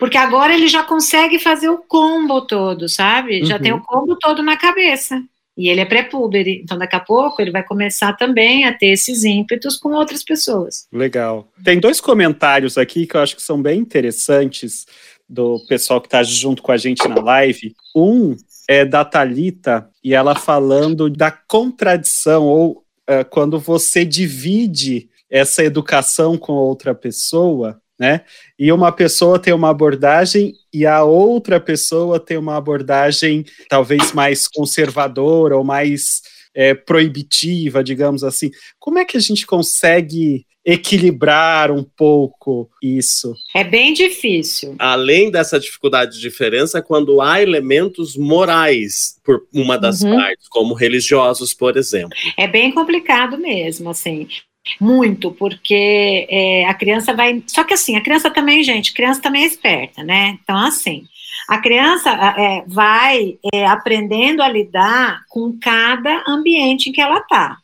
Porque agora ele já consegue fazer o combo todo, sabe? Já Uhum. tem o combo todo na cabeça. E ele é pré-púbere, então daqui a pouco ele vai começar também a ter esses ímpetos com outras pessoas. Legal. Tem dois comentários aqui que eu acho que são bem interessantes do pessoal que está junto com a gente na live. Um é da Talita e ela falando da contradição ou eh, quando você divide essa educação com outra pessoa, né? E uma pessoa tem uma abordagem e a outra pessoa tem uma abordagem talvez mais conservadora ou mais eh, proibitiva, digamos assim. Como é que a gente consegue equilibrar um pouco isso? É bem difícil. Além dessa dificuldade de diferença, quando há elementos morais por uma das Uhum. partes, como religiosos, por exemplo. É bem complicado mesmo, assim. Muito, porque é, a criança vai. Só que assim, a criança também, gente, criança também é esperta, né? Então, assim, a criança é, vai é, aprendendo a lidar com cada ambiente em que ela está.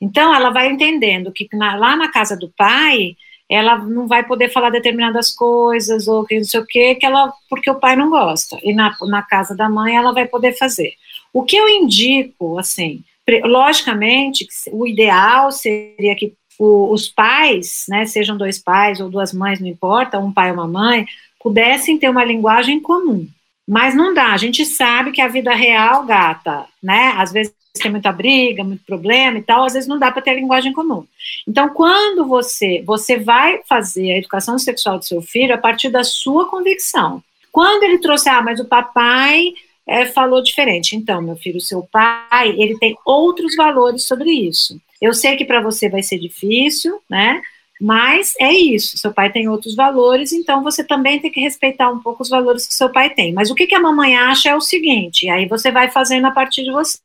Então, ela vai entendendo que na- lá na casa do pai, ela não vai poder falar determinadas coisas, ou que não sei o quê, que ela, porque o pai não gosta. E na, na casa da mãe, ela vai poder fazer. O que eu indico, assim, logicamente, que o ideal seria que o- os pais, né, sejam dois pais ou duas mães, não importa, um pai ou uma mãe, pudessem ter uma linguagem comum. Mas não dá, a gente sabe que a vida real, gata, né, às vezes tem muita briga, muito problema e tal, às vezes não dá para ter linguagem comum. Então, quando você, você vai fazer a educação sexual do seu filho a partir da sua convicção. Quando ele trouxe, ah, mas o papai é, falou diferente. Então, meu filho, seu pai, ele tem outros valores sobre isso. Eu sei que para você vai ser difícil, né? Mas é isso, seu pai tem outros valores, então você também tem que respeitar um pouco os valores que seu pai tem. Mas o que, que a mamãe acha é o seguinte, aí você vai fazendo a partir de você.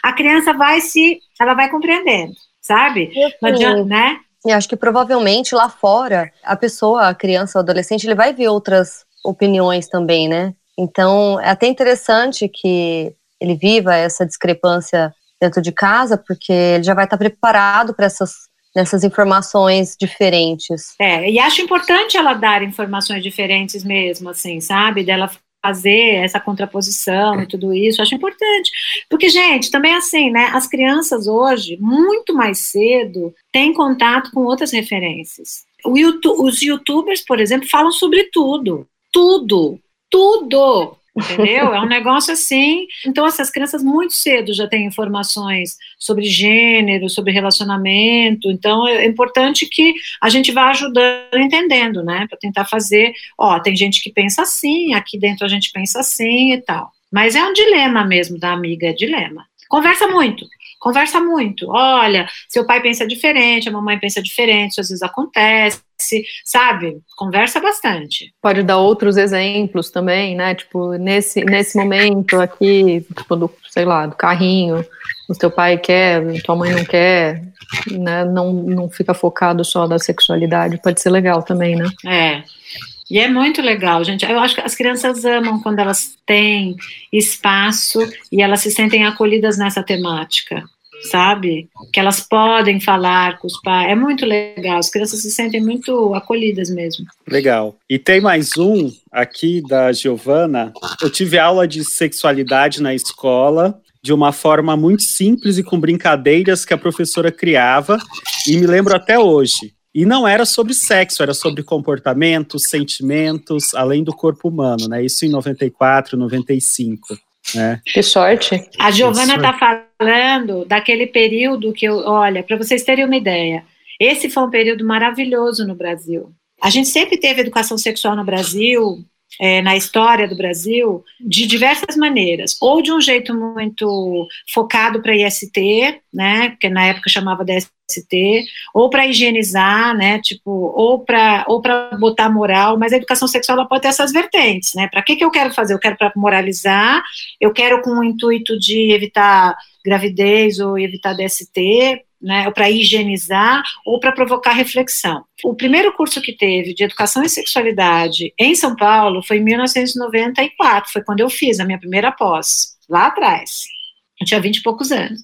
A criança vai se, ela vai compreendendo, sabe? Não adianta, né? E acho que provavelmente lá fora, a pessoa, a criança, o adolescente, ele vai ver outras opiniões também, né? Então, é até interessante que ele viva essa discrepância dentro de casa, porque ele já vai estar preparado para essas nessas informações diferentes. É, e acho importante ela dar informações diferentes mesmo, assim, sabe? Dela fazer essa contraposição e tudo isso, acho importante. Porque, gente, também assim, né? As crianças hoje, muito mais cedo, têm contato com outras referências. YouTube, os youtubers, por exemplo, falam sobre tudo. Tudo. Tudo. Entendeu? É um negócio assim. Então, essas crianças muito cedo já têm informações sobre gênero, sobre relacionamento. Então, é importante que a gente vá ajudando, entendendo, né? Para tentar fazer. Ó, tem gente que pensa assim, aqui dentro a gente pensa assim e tal. Mas é um dilema mesmo da amiga, é dilema. Conversa muito, conversa muito. Olha, seu pai pensa diferente, a mamãe pensa diferente, isso às vezes acontece, sabe? Conversa bastante. Pode dar outros exemplos também, né? Tipo, nesse, nesse momento aqui, tipo, do, sei lá, do carrinho, o teu pai quer, tua mãe não quer, né? Não, não fica focado só da sexualidade, pode ser legal também, né? É. E é muito legal, gente. Eu acho que as crianças amam quando elas têm espaço e elas se sentem acolhidas nessa temática, sabe? Que elas podem falar com os pais. É muito legal. As crianças se sentem muito acolhidas mesmo. Legal. E tem mais um aqui da Giovana. Eu tive aula de sexualidade na escola de uma forma muito simples e com brincadeiras que a professora criava, e me lembro até hoje. E não era sobre sexo, era sobre comportamentos, sentimentos, além do corpo humano, né? Isso em 94, 95. Né? Que sorte. A Giovana está falando daquele período que eu, olha, para vocês terem uma ideia, esse foi um período maravilhoso no Brasil. A gente sempre teve educação sexual no Brasil, é, na história do Brasil de diversas maneiras, ou de um jeito muito focado para IST, né, porque na época chamava DST, ou para higienizar, né, tipo, ou para ou para botar moral, mas a educação sexual pode ter essas vertentes, né? Para que que eu quero fazer? Eu quero para moralizar, eu quero com o intuito de evitar gravidez ou evitar DST, né, para higienizar ou para provocar reflexão. O primeiro curso que teve de educação e sexualidade em São Paulo foi em 1994, foi quando eu fiz a minha primeira pós, lá atrás. Eu tinha 20 e poucos anos.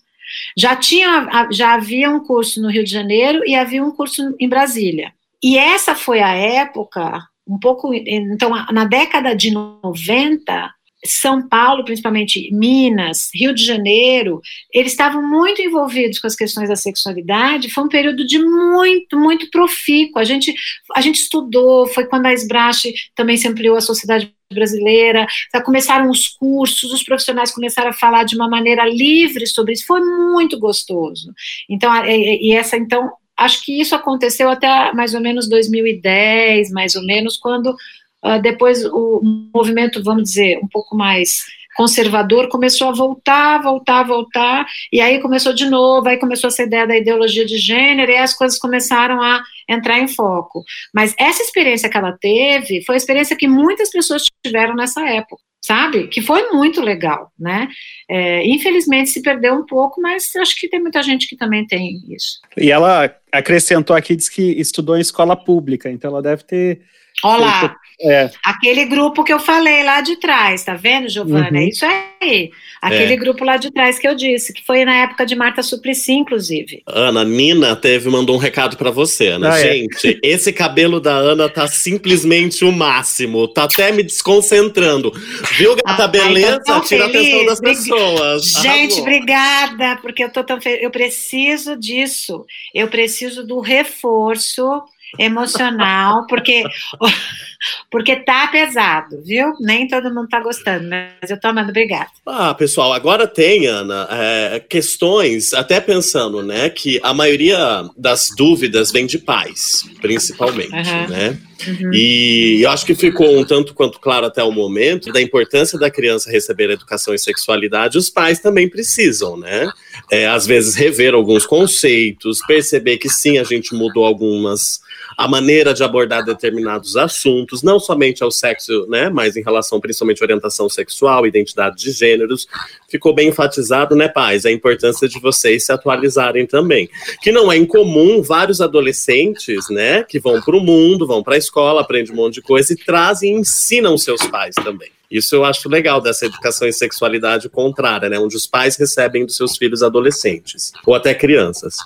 Já tinha, já havia um curso no Rio de Janeiro e havia um curso em Brasília. E essa foi a época, um pouco, então, na década de 90, são Paulo, principalmente Minas, Rio de Janeiro, eles estavam muito envolvidos com as questões da sexualidade. Foi um período de muito, muito profícuo. A gente, a gente estudou, foi quando a Esbrache também se ampliou a sociedade brasileira, começaram os cursos, os profissionais começaram a falar de uma maneira livre sobre isso. Foi muito gostoso. Então, e essa, então, acho que isso aconteceu até mais ou menos 2010, mais ou menos, quando Uh, depois o movimento, vamos dizer, um pouco mais conservador começou a voltar, voltar, voltar, e aí começou de novo, aí começou essa ideia da ideologia de gênero, e as coisas começaram a entrar em foco. Mas essa experiência que ela teve foi a experiência que muitas pessoas tiveram nessa época, sabe? Que foi muito legal, né? É, infelizmente se perdeu um pouco, mas acho que tem muita gente que também tem isso. E ela acrescentou aqui, diz que estudou em escola pública, então ela deve ter Olá, é. aquele grupo que eu falei lá de trás, tá vendo, Giovana? Uhum. É isso aí. Aquele é. grupo lá de trás que eu disse, que foi na época de Marta Suplicy, inclusive. Ana, Nina teve, mandou um recado para você, Ana. Ah, é. Gente, é. esse cabelo da Ana tá simplesmente o máximo. Tá até me desconcentrando. Viu, gata, ah, beleza? Então Tira feliz. a atenção das pessoas. Gente, obrigada, porque eu tô tão feliz. Eu preciso disso. Eu preciso do reforço emocional, porque [LAUGHS] porque tá pesado, viu? Nem todo mundo tá gostando, mas eu tô amando, obrigada. Ah, pessoal, agora tem, Ana, é, questões, até pensando, né, que a maioria das dúvidas vem de pais, principalmente, uhum. né? Uhum. E eu acho que ficou um tanto quanto claro até o momento da importância da criança receber educação em sexualidade, os pais também precisam, né? É, às vezes rever alguns conceitos, perceber que sim, a gente mudou algumas a maneira de abordar determinados assuntos, não somente ao sexo, né, mas em relação principalmente à orientação sexual, identidade de gêneros, ficou bem enfatizado, né, pais, a importância de vocês se atualizarem também. Que não é incomum vários adolescentes, né, que vão para o mundo, vão para a escola, aprendem um monte de coisa e trazem e ensinam seus pais também. Isso eu acho legal dessa educação em sexualidade contrária, né? Onde os pais recebem dos seus filhos adolescentes ou até crianças.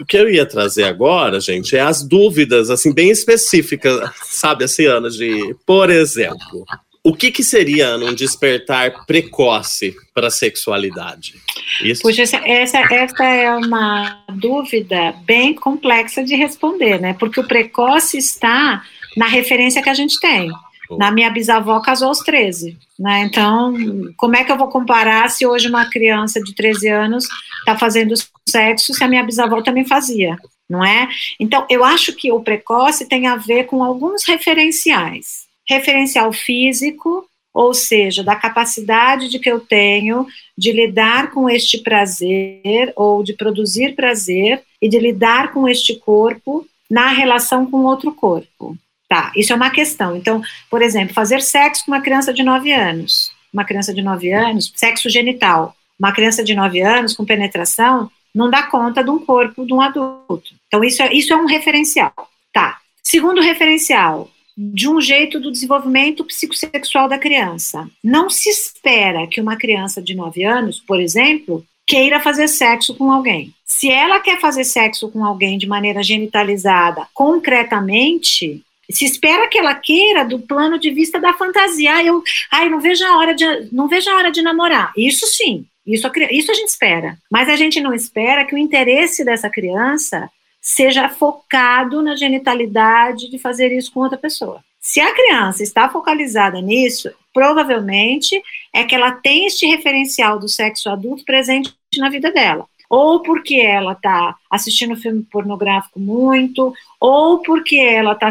O que eu ia trazer agora, gente, é as dúvidas, assim, bem específicas, sabe, assim, Ana, de, por exemplo, o que, que seria Ana, um despertar precoce para a sexualidade? Isso? Puxa, essa, essa, é uma dúvida bem complexa de responder, né? Porque o precoce está na referência que a gente tem. Na minha bisavó casou aos 13, né? Então, como é que eu vou comparar se hoje uma criança de 13 anos está fazendo sexo se a minha bisavó também fazia, não é? Então, eu acho que o precoce tem a ver com alguns referenciais. Referencial físico, ou seja, da capacidade de que eu tenho de lidar com este prazer ou de produzir prazer e de lidar com este corpo na relação com outro corpo. Tá, isso é uma questão. Então, por exemplo, fazer sexo com uma criança de 9 anos, uma criança de 9 anos, sexo genital, uma criança de 9 anos com penetração, não dá conta de um corpo de um adulto. Então, isso é, isso é um referencial. Tá. Segundo referencial, de um jeito do desenvolvimento psicossexual da criança. Não se espera que uma criança de 9 anos, por exemplo, queira fazer sexo com alguém. Se ela quer fazer sexo com alguém de maneira genitalizada, concretamente, se espera que ela queira do plano de vista da fantasia. Eu, ai, não vejo a hora de, não vejo a hora de namorar. Isso sim. Isso a, isso a gente espera. Mas a gente não espera que o interesse dessa criança seja focado na genitalidade de fazer isso com outra pessoa. Se a criança está focalizada nisso, provavelmente é que ela tem este referencial do sexo adulto presente na vida dela ou porque ela está assistindo filme pornográfico muito, ou porque ela tá,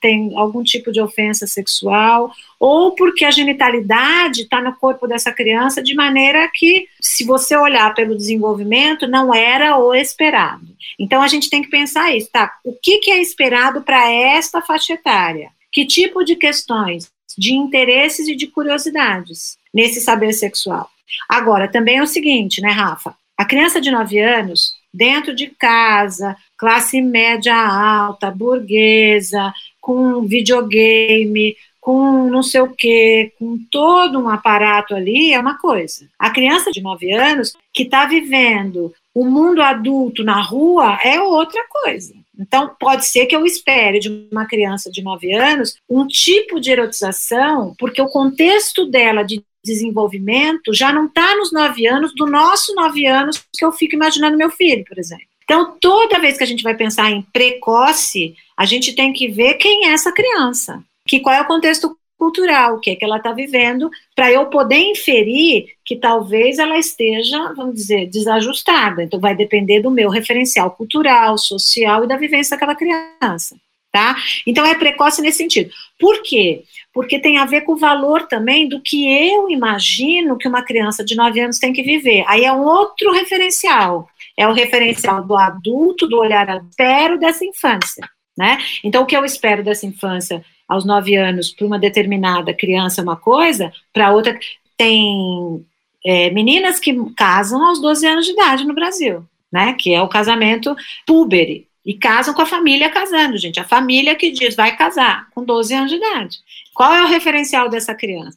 tem algum tipo de ofensa sexual, ou porque a genitalidade está no corpo dessa criança de maneira que, se você olhar pelo desenvolvimento, não era o esperado. Então a gente tem que pensar isso, tá? O que, que é esperado para esta faixa etária? Que tipo de questões, de interesses e de curiosidades nesse saber sexual? Agora, também é o seguinte, né, Rafa? A criança de 9 anos, dentro de casa, classe média alta, burguesa, com videogame, com não sei o quê, com todo um aparato ali, é uma coisa. A criança de 9 anos que está vivendo o mundo adulto na rua é outra coisa. Então, pode ser que eu espere de uma criança de 9 anos um tipo de erotização, porque o contexto dela de desenvolvimento já não está nos nove anos do nosso nove anos que eu fico imaginando meu filho, por exemplo. Então, toda vez que a gente vai pensar em precoce, a gente tem que ver quem é essa criança, que qual é o contexto cultural, o que é que ela está vivendo, para eu poder inferir que talvez ela esteja, vamos dizer, desajustada. Então, vai depender do meu referencial cultural, social e da vivência daquela criança tá? Então é precoce nesse sentido. Por quê? Porque tem a ver com o valor também do que eu imagino que uma criança de 9 anos tem que viver. Aí é um outro referencial. É o referencial do adulto, do olhar espero dessa infância, né? Então o que eu espero dessa infância aos 9 anos para uma determinada criança é uma coisa, para outra tem é, meninas que casam aos 12 anos de idade no Brasil, né? Que é o casamento púbere. E casam com a família casando, gente. A família que diz vai casar com 12 anos de idade. Qual é o referencial dessa criança?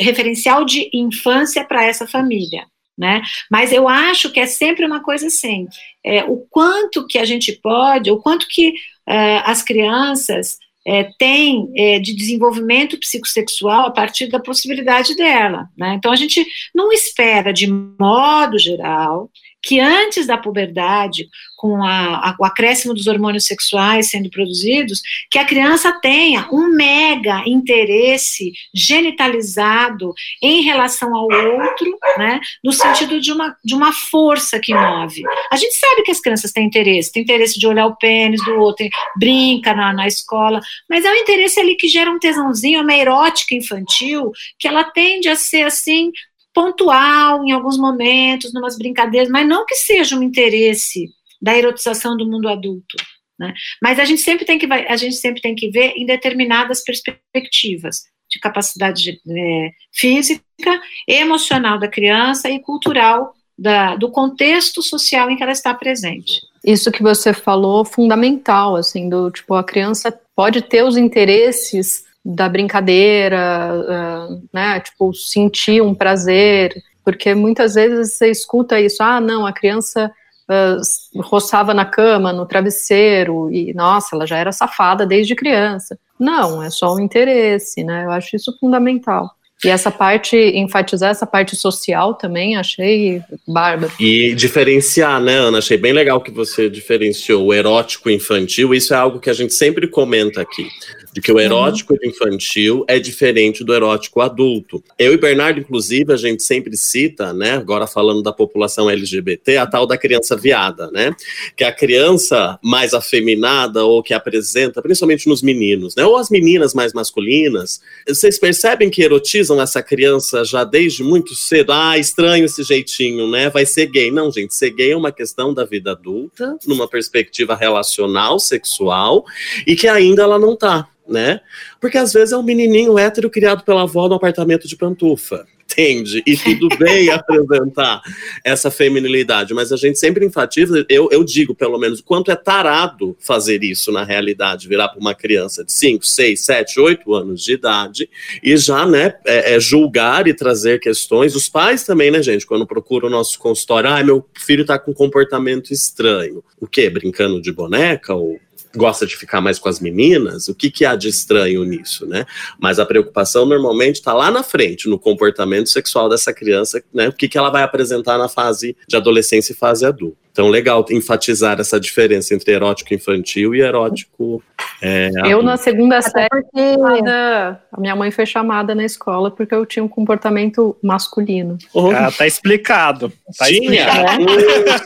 Referencial de infância para essa família. Né? Mas eu acho que é sempre uma coisa assim, é, o quanto que a gente pode, o quanto que é, as crianças é, têm é, de desenvolvimento psicossexual a partir da possibilidade dela. Né? Então a gente não espera, de modo geral, que antes da puberdade, com a, a, o acréscimo dos hormônios sexuais sendo produzidos, que a criança tenha um mega interesse genitalizado em relação ao outro, né, no sentido de uma, de uma força que move. A gente sabe que as crianças têm interesse, tem interesse de olhar o pênis do outro, brinca na, na escola, mas é um interesse ali que gera um tesãozinho, uma erótica infantil, que ela tende a ser assim pontual em alguns momentos, numas brincadeiras, mas não que seja um interesse da erotização do mundo adulto. Né? Mas a gente sempre tem que a gente sempre tem que ver em determinadas perspectivas de capacidade é, física, emocional da criança e cultural da, do contexto social em que ela está presente. Isso que você falou, fundamental, assim, do tipo a criança pode ter os interesses da brincadeira, uh, né? Tipo, sentir um prazer, porque muitas vezes você escuta isso, ah, não, a criança uh, roçava na cama, no travesseiro, e nossa, ela já era safada desde criança. Não, é só um interesse, né? Eu acho isso fundamental. E essa parte, enfatizar essa parte social também, achei bárbaro. E diferenciar, né, Ana? Achei bem legal que você diferenciou o erótico infantil. Isso é algo que a gente sempre comenta aqui de que o erótico uhum. infantil é diferente do erótico adulto. Eu e Bernardo, inclusive, a gente sempre cita, né, agora falando da população LGBT, a tal da criança viada, né, que é a criança mais afeminada ou que apresenta, principalmente nos meninos, né, ou as meninas mais masculinas, vocês percebem que erotizam essa criança já desde muito cedo? Ah, estranho esse jeitinho, né, vai ser gay. Não, gente, ser gay é uma questão da vida adulta, numa perspectiva relacional, sexual, e que ainda ela não tá né? Porque às vezes é um menininho hétero criado pela avó no apartamento de pantufa, [LAUGHS] entende? E tudo bem [LAUGHS] apresentar essa feminilidade, mas a gente sempre enfatiza, eu, eu digo pelo menos, o quanto é tarado fazer isso na realidade, virar para uma criança de 5, 6, 7, 8 anos de idade e já, né, é, é julgar e trazer questões. Os pais também, né, gente, quando procuram o nosso consultório, ah, meu filho está com comportamento estranho. O quê? Brincando de boneca ou gosta de ficar mais com as meninas, o que, que há de estranho nisso, né? Mas a preocupação normalmente está lá na frente, no comportamento sexual dessa criança, né? O que, que ela vai apresentar na fase de adolescência e fase adulta. Então, legal enfatizar essa diferença entre erótico infantil e erótico. É, eu, na segunda série, chamada, a minha mãe foi chamada na escola porque eu tinha um comportamento masculino. Oh. Ah, tá explicado. Tá tinha? explicado.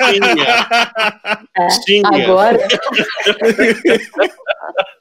Tinha. É. Tinha. Agora.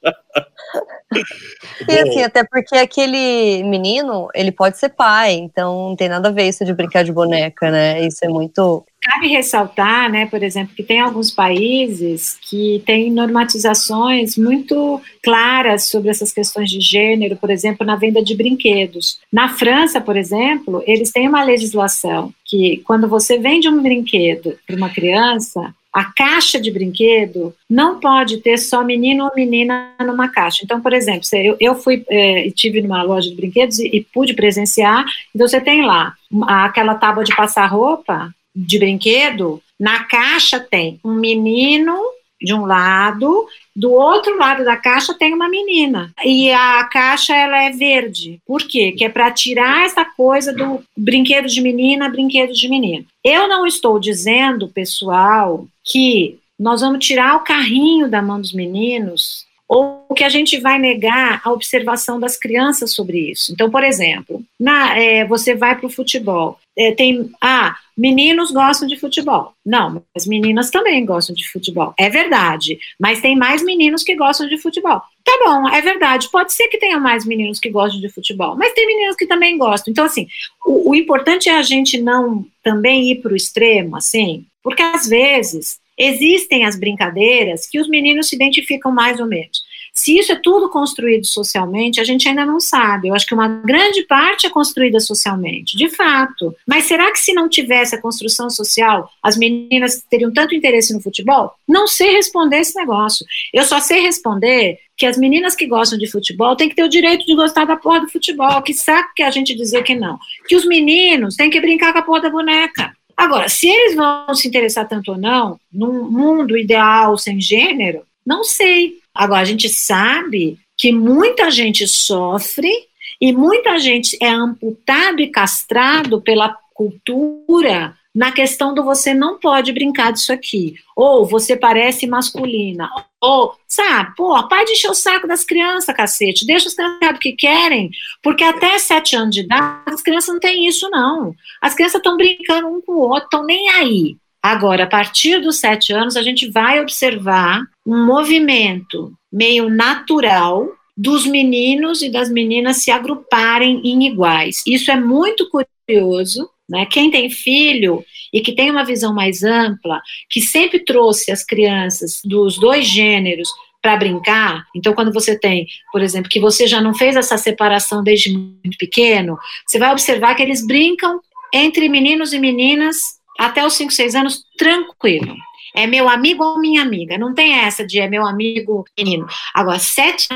[LAUGHS] [LAUGHS] E assim, até porque aquele menino, ele pode ser pai, então não tem nada a ver isso de brincar de boneca, né? Isso é muito. Cabe ressaltar, né, por exemplo, que tem alguns países que têm normatizações muito claras sobre essas questões de gênero, por exemplo, na venda de brinquedos. Na França, por exemplo, eles têm uma legislação que quando você vende um brinquedo para uma criança, a caixa de brinquedo não pode ter só menino ou menina numa caixa. Então, por exemplo, eu, eu fui é, tive numa loja de brinquedos e, e, pude presenciar. Então, você tem lá aquela tábua de passar roupa de brinquedo. Na caixa tem um menino de um lado, do outro lado da caixa tem uma menina. E a caixa ela é verde. Por quê? Que é para tirar essa coisa do brinquedo de menina, brinquedo de menino. Eu não estou dizendo, pessoal, que nós vamos tirar o carrinho da mão dos meninos ou que a gente vai negar a observação das crianças sobre isso. Então, por exemplo, na, é, você vai para o futebol, é, tem, ah, meninos gostam de futebol. Não, mas meninas também gostam de futebol. É verdade, mas tem mais meninos que gostam de futebol. Tá bom, é verdade, pode ser que tenha mais meninos que gostam de futebol, mas tem meninos que também gostam. Então, assim, o, o importante é a gente não também ir para o extremo, assim, porque às vezes existem as brincadeiras que os meninos se identificam mais ou menos. Se isso é tudo construído socialmente, a gente ainda não sabe. Eu acho que uma grande parte é construída socialmente, de fato. Mas será que se não tivesse a construção social, as meninas teriam tanto interesse no futebol? Não sei responder esse negócio. Eu só sei responder que as meninas que gostam de futebol têm que ter o direito de gostar da porra do futebol. Que saco que a gente dizer que não. Que os meninos têm que brincar com a porra da boneca. Agora, se eles vão se interessar tanto ou não, num mundo ideal sem gênero, não sei. Agora, a gente sabe que muita gente sofre e muita gente é amputado e castrado pela cultura na questão do você não pode brincar disso aqui, ou você parece masculina, ou, sabe, pô, pai de encher o saco das crianças, cacete, deixa os crianças o que querem, porque até sete anos de idade as crianças não têm isso, não. As crianças estão brincando um com o outro, estão nem aí. Agora, a partir dos sete anos, a gente vai observar um movimento meio natural dos meninos e das meninas se agruparem em iguais. Isso é muito curioso, né? Quem tem filho e que tem uma visão mais ampla, que sempre trouxe as crianças dos dois gêneros para brincar. Então, quando você tem, por exemplo, que você já não fez essa separação desde muito pequeno, você vai observar que eles brincam entre meninos e meninas até os 5, 6 anos tranquilo. É meu amigo ou minha amiga. Não tem essa de é meu amigo menino. Agora, sete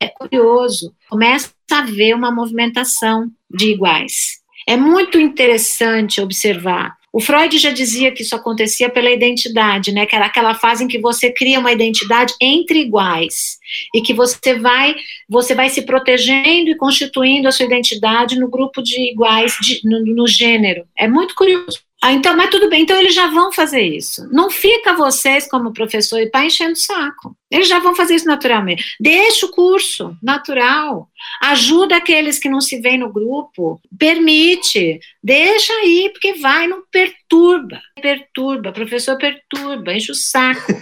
é curioso. Começa a ver uma movimentação de iguais. É muito interessante observar. O Freud já dizia que isso acontecia pela identidade, né? Que era aquela fase em que você cria uma identidade entre iguais e que você vai você vai se protegendo e constituindo a sua identidade no grupo de iguais de, no, no gênero. É muito curioso. Ah, então, mas tudo bem, então eles já vão fazer isso. Não fica vocês, como professor e pai, enchendo o saco. Eles já vão fazer isso naturalmente. Deixa o curso natural. Ajuda aqueles que não se veem no grupo. Permite. Deixa aí, porque vai, não perturba. Perturba, professor perturba, enche o saco.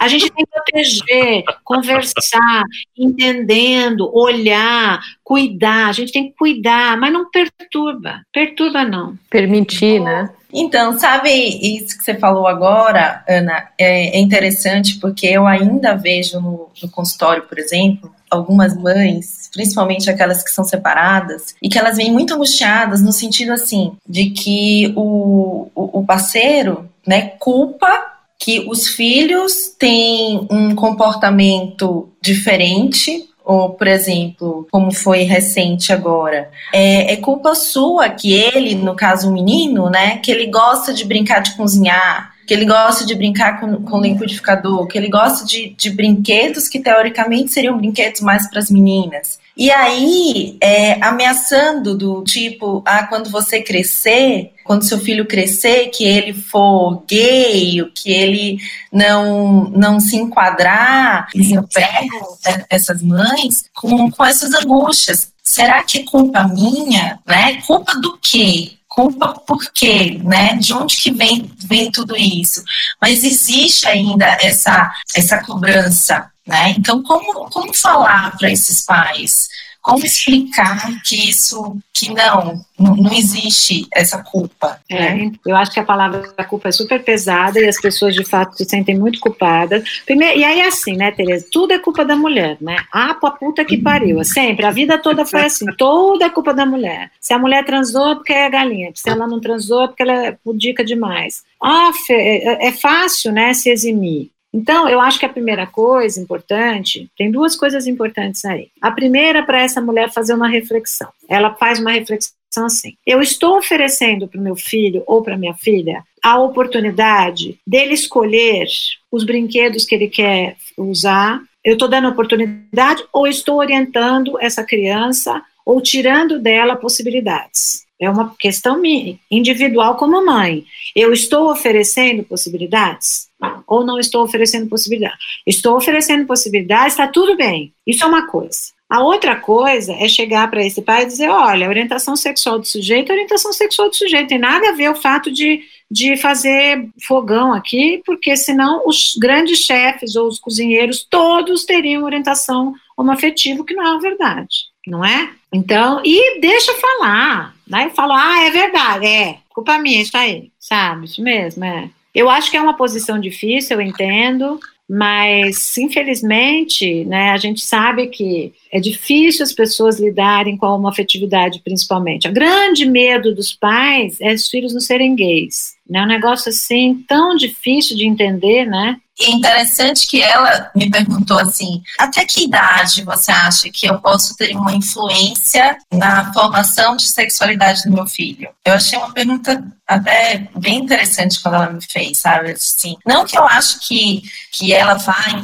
A gente tem que proteger, conversar, entendendo, olhar, cuidar. A gente tem que cuidar, mas não perturba. Perturba não. Permitir, né? Então, sabe isso que você falou agora, Ana, é, é interessante porque eu ainda vejo no, no, consultório, por exemplo, algumas mães, principalmente aquelas que são separadas, e que elas vêm muito angustiadas no sentido assim, de que o, o, o parceiro, né, culpa que os filhos têm um comportamento diferente ou, por exemplo, como foi recente agora, é, é, culpa sua que ele, no caso o menino, né, que ele gosta de brincar de cozinhar, que ele gosta de brincar com, com liquidificador, que ele gosta de, de brinquedos que teoricamente seriam brinquedos mais para as meninas. E aí, é, ameaçando do tipo, ah, quando você crescer, quando seu filho crescer, que ele for gay, que ele não, não se enquadrar, eu pego essas mães com, com essas angústias. Será que é culpa minha? Né? Culpa do quê? culpa por quê, né? De onde que vem, vem tudo isso? Mas existe ainda essa, essa cobrança, né? Então, como, como falar para esses pais? Como explicar que isso, que não, não, existe essa culpa? É, né? eu acho que a palavra culpa é super pesada e as pessoas de fato se sentem muito culpadas. Primeiro, e aí assim, né, Tereza? Tudo é culpa da mulher, né? Ah, pra puta que pariu. É sempre, a vida toda foi assim, toda é culpa da mulher. Se a mulher transou é porque é galinha, se ela não transou é porque ela é pudica demais. Ah, é, é fácil, né, se eximir. Então, eu acho que a primeira coisa importante, tem duas coisas importantes aí. A primeira, para essa mulher fazer uma reflexão. Ela faz uma reflexão assim: eu estou oferecendo para o meu filho ou para minha filha a oportunidade dele escolher os brinquedos que ele quer usar. Eu estou dando oportunidade ou estou orientando essa criança ou tirando dela possibilidades. É uma questão individual como mãe. Eu estou oferecendo possibilidades? Ou não estou oferecendo possibilidades? Estou oferecendo possibilidades, está tudo bem. Isso é uma coisa. A outra coisa é chegar para esse pai e dizer: olha, a orientação sexual do sujeito é orientação sexual do sujeito, tem nada a ver o fato de, de fazer fogão aqui, porque senão os grandes chefes ou os cozinheiros todos teriam orientação homoafetiva, que não é a verdade, não é? Então, e deixa falar, né? Eu falo, ah, é verdade, é, culpa minha, isso aí, sabe? Isso mesmo, é. Eu acho que é uma posição difícil, eu entendo, mas infelizmente, né, a gente sabe que é difícil as pessoas lidarem com a homoafetividade, principalmente. O grande medo dos pais é os filhos não serem gays. Né? um negócio assim tão difícil de entender, né? E é interessante que ela me perguntou assim: até que idade você acha que eu posso ter uma influência na formação de sexualidade do meu filho? Eu achei uma pergunta até bem interessante quando ela me fez, sabe? Assim, não que eu acho que, que ela vai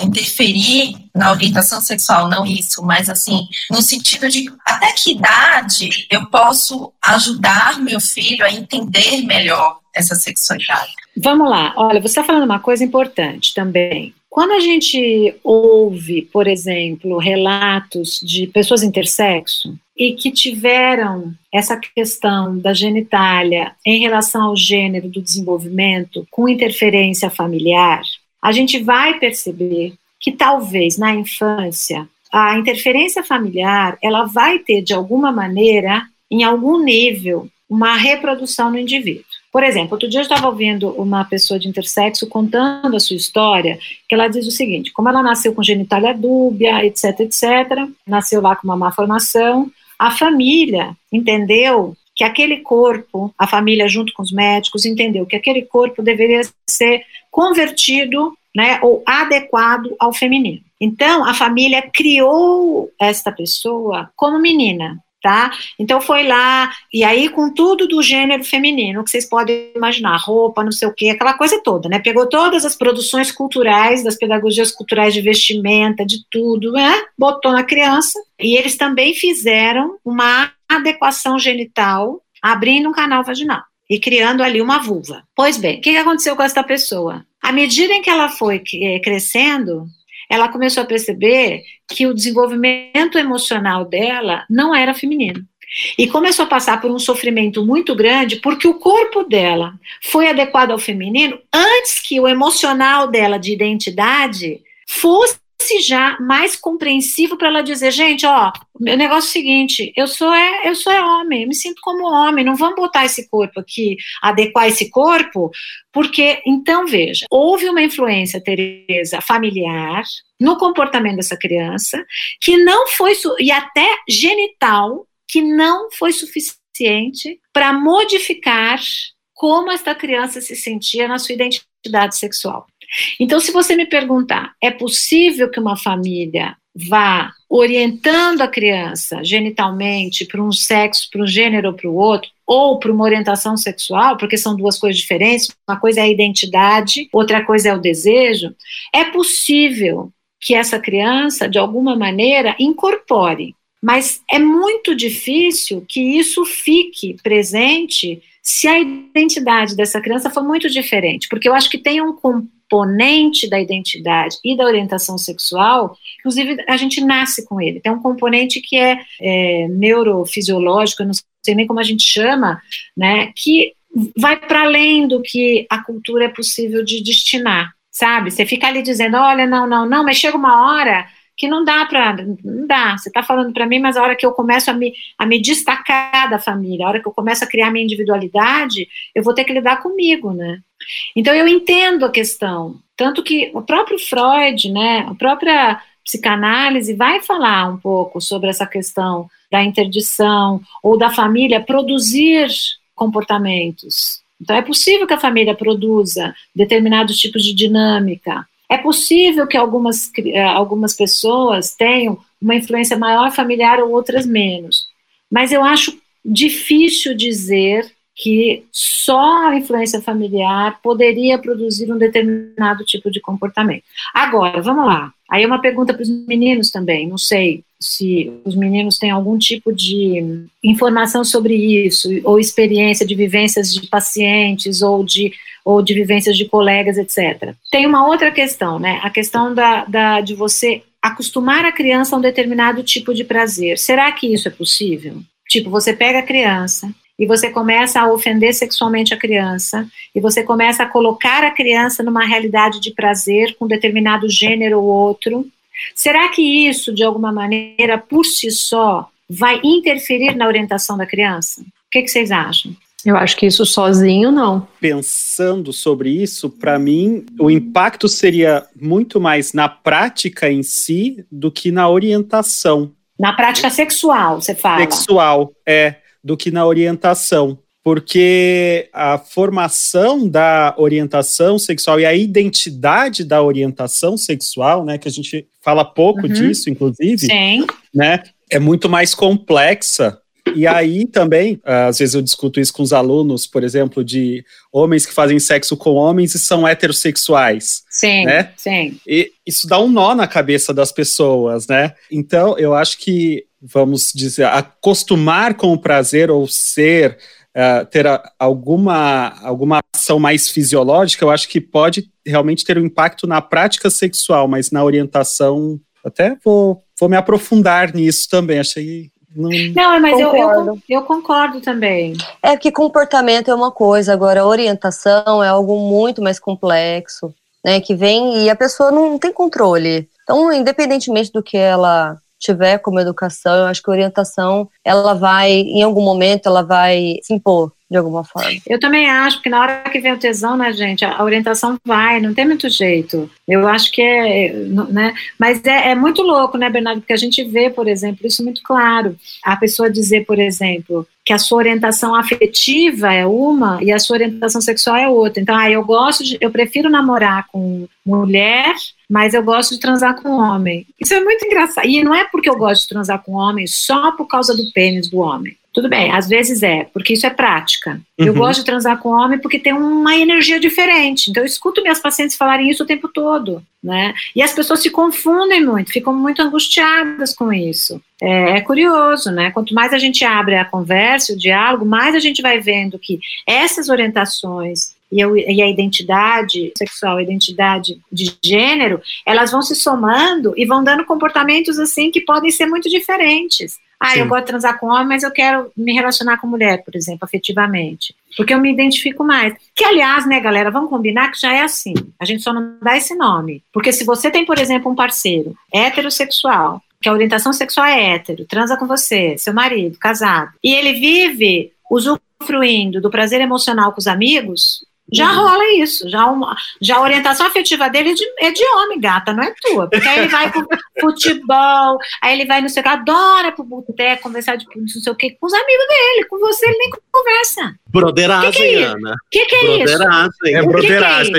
interferir na orientação sexual, não isso, mas assim, no sentido de até que idade eu posso ajudar meu filho a entender melhor essa sexualidade. Vamos lá, olha, você está falando uma coisa importante também. Quando a gente ouve, por exemplo, relatos de pessoas intersexo e que tiveram essa questão da genitália em relação ao gênero do desenvolvimento com interferência familiar, a gente vai perceber que talvez na infância a interferência familiar ela vai ter de alguma maneira, em algum nível, uma reprodução no indivíduo. Por exemplo, outro dia eu estava ouvindo uma pessoa de intersexo contando a sua história, que ela diz o seguinte: como ela nasceu com genitália dúbia, etc, etc, nasceu lá com uma má formação, a família entendeu que aquele corpo, a família junto com os médicos entendeu que aquele corpo deveria ser convertido, né, ou adequado ao feminino. Então, a família criou esta pessoa como menina, tá? Então foi lá, e aí com tudo do gênero feminino, que vocês podem imaginar, roupa, não sei o quê, aquela coisa toda, né? Pegou todas as produções culturais, das pedagogias culturais de vestimenta, de tudo, né? Botou na criança, e eles também fizeram uma adequação genital, abrindo um canal vaginal e criando ali uma vulva. Pois bem, o que aconteceu com essa pessoa? À medida em que ela foi eh, crescendo, ela começou a perceber que o desenvolvimento emocional dela não era feminino. E começou a passar por um sofrimento muito grande, porque o corpo dela foi adequado ao feminino antes que o emocional dela de identidade fosse já mais compreensivo para ela dizer, gente, ó, o negócio é o seguinte, eu sou é, eu sou é homem, me sinto como homem, não vamos botar esse corpo aqui, adequar esse corpo, porque então veja, houve uma influência, Teresa, familiar no comportamento dessa criança, que não foi e até genital, que não foi suficiente para modificar como esta criança se sentia na sua identidade sexual. Então, se você me perguntar, é possível que uma família vá orientando a criança genitalmente para um sexo, para um gênero ou para o outro, ou para uma orientação sexual, porque são duas coisas diferentes, uma coisa é a identidade, outra coisa é o desejo, é possível que essa criança, de alguma maneira, incorpore. Mas é muito difícil que isso fique presente se a identidade dessa criança for muito diferente, porque eu acho que tem um componente da identidade e da orientação sexual, inclusive a gente nasce com ele, tem um componente que é, é neurofisiológico, eu não sei nem como a gente chama, né, que vai para além do que a cultura é possível de destinar, sabe? Você fica ali dizendo, olha, não, não, não, mas chega uma hora que não dá para, não dá, você está falando para mim, mas a hora que eu começo a me, a me destacar da família, a hora que eu começo a criar minha individualidade, eu vou ter que lidar comigo, né? Então eu entendo a questão, tanto que o próprio Freud, né, a própria psicanálise vai falar um pouco sobre essa questão da interdição ou da família produzir comportamentos. Então é possível que a família produza determinados tipos de dinâmica, é possível que algumas, eh, algumas pessoas tenham uma influência maior familiar ou outras menos, mas eu acho difícil dizer que só a influência familiar poderia produzir um determinado tipo de comportamento. Agora, vamos lá. Aí é uma pergunta para os meninos também. Não sei se os meninos têm algum tipo de informação sobre isso, ou experiência de vivências de pacientes, ou de, ou de vivências de colegas, etc. Tem uma outra questão, né? A questão da, da, de você acostumar a criança a um determinado tipo de prazer. Será que isso é possível? Tipo, você pega a criança e você começa a ofender sexualmente a criança, e você começa a colocar a criança numa realidade de prazer com determinado gênero ou outro, será que isso, de alguma maneira, por si só, vai interferir na orientação da criança? O que, que vocês acham? Eu acho que isso sozinho não. Pensando sobre isso, para mim, o impacto seria muito mais na prática em si do que na orientação. Na prática sexual, você fala? Sexual, é do que na orientação. Porque a formação da orientação sexual e a identidade da orientação sexual, né, que a gente fala pouco uhum. disso, inclusive, Sim. né, é muito mais complexa e aí também, às vezes eu discuto isso com os alunos, por exemplo, de homens que fazem sexo com homens e são heterossexuais. Sim, né? sim. E isso dá um nó na cabeça das pessoas, né? Então, eu acho que vamos dizer, acostumar com o prazer ou ser, uh, ter a, alguma, alguma ação mais fisiológica, eu acho que pode realmente ter um impacto na prática sexual, mas na orientação, até vou, vou me aprofundar nisso também, achei não, não mas eu, eu, eu, concordo também. É que comportamento é uma coisa, agora orientação é algo muito mais complexo, né? Que vem e a pessoa não tem controle. Então, independentemente do que ela tiver como educação, eu acho que a orientação, ela vai, em algum momento, ela vai se impor de alguma forma. Eu também acho que na hora que vem o tesão, né, gente, a orientação vai, não tem muito jeito. Eu acho que é, né, mas é, é muito louco, né, Bernardo, porque a gente vê, por exemplo, isso muito claro. A pessoa dizer, por exemplo, que a sua orientação afetiva é uma e a sua orientação sexual é outra. Então, ah, eu gosto de, eu prefiro namorar com mulher, mas eu gosto de transar com homem. Isso é muito engraçado. E não é porque eu gosto de transar com homem só por causa do pênis do homem. Tudo bem, às vezes é, porque isso é prática. Uhum. Eu gosto de transar com homem porque tem uma energia diferente. Então eu escuto minhas pacientes falarem isso o tempo todo, né? E as pessoas se confundem muito, ficam muito angustiadas com isso. É, é curioso, né? Quanto mais a gente abre a conversa, o diálogo, mais a gente vai vendo que essas orientações e a, identidade sexual, a identidade de gênero, elas vão se somando e vão dando comportamentos assim que podem ser muito diferentes. Ah, Sim. eu gosto de transar com homem, mas eu quero me relacionar com mulher, por exemplo, afetivamente. Porque eu me identifico mais. Que, aliás, né, galera, vamos combinar que já é assim. A gente só não dá esse nome. Porque se você tem, por exemplo, um parceiro heterossexual, que a orientação sexual é hétero, transa com você, seu marido, casado, e ele vive usufruindo do prazer emocional com os amigos, Já rola isso, já, uma, já a orientação afetiva dele é de, é de homem, gata, não é tua. Porque aí ele vai pro [LAUGHS] futebol, aí ele vai no seu adora pro boteco, conversar de não sei o que, com os amigos dele, com você ele nem conversa. Broderagem, Que que é Ana. O que, que é isso? Broderagem. É O que que broderagem.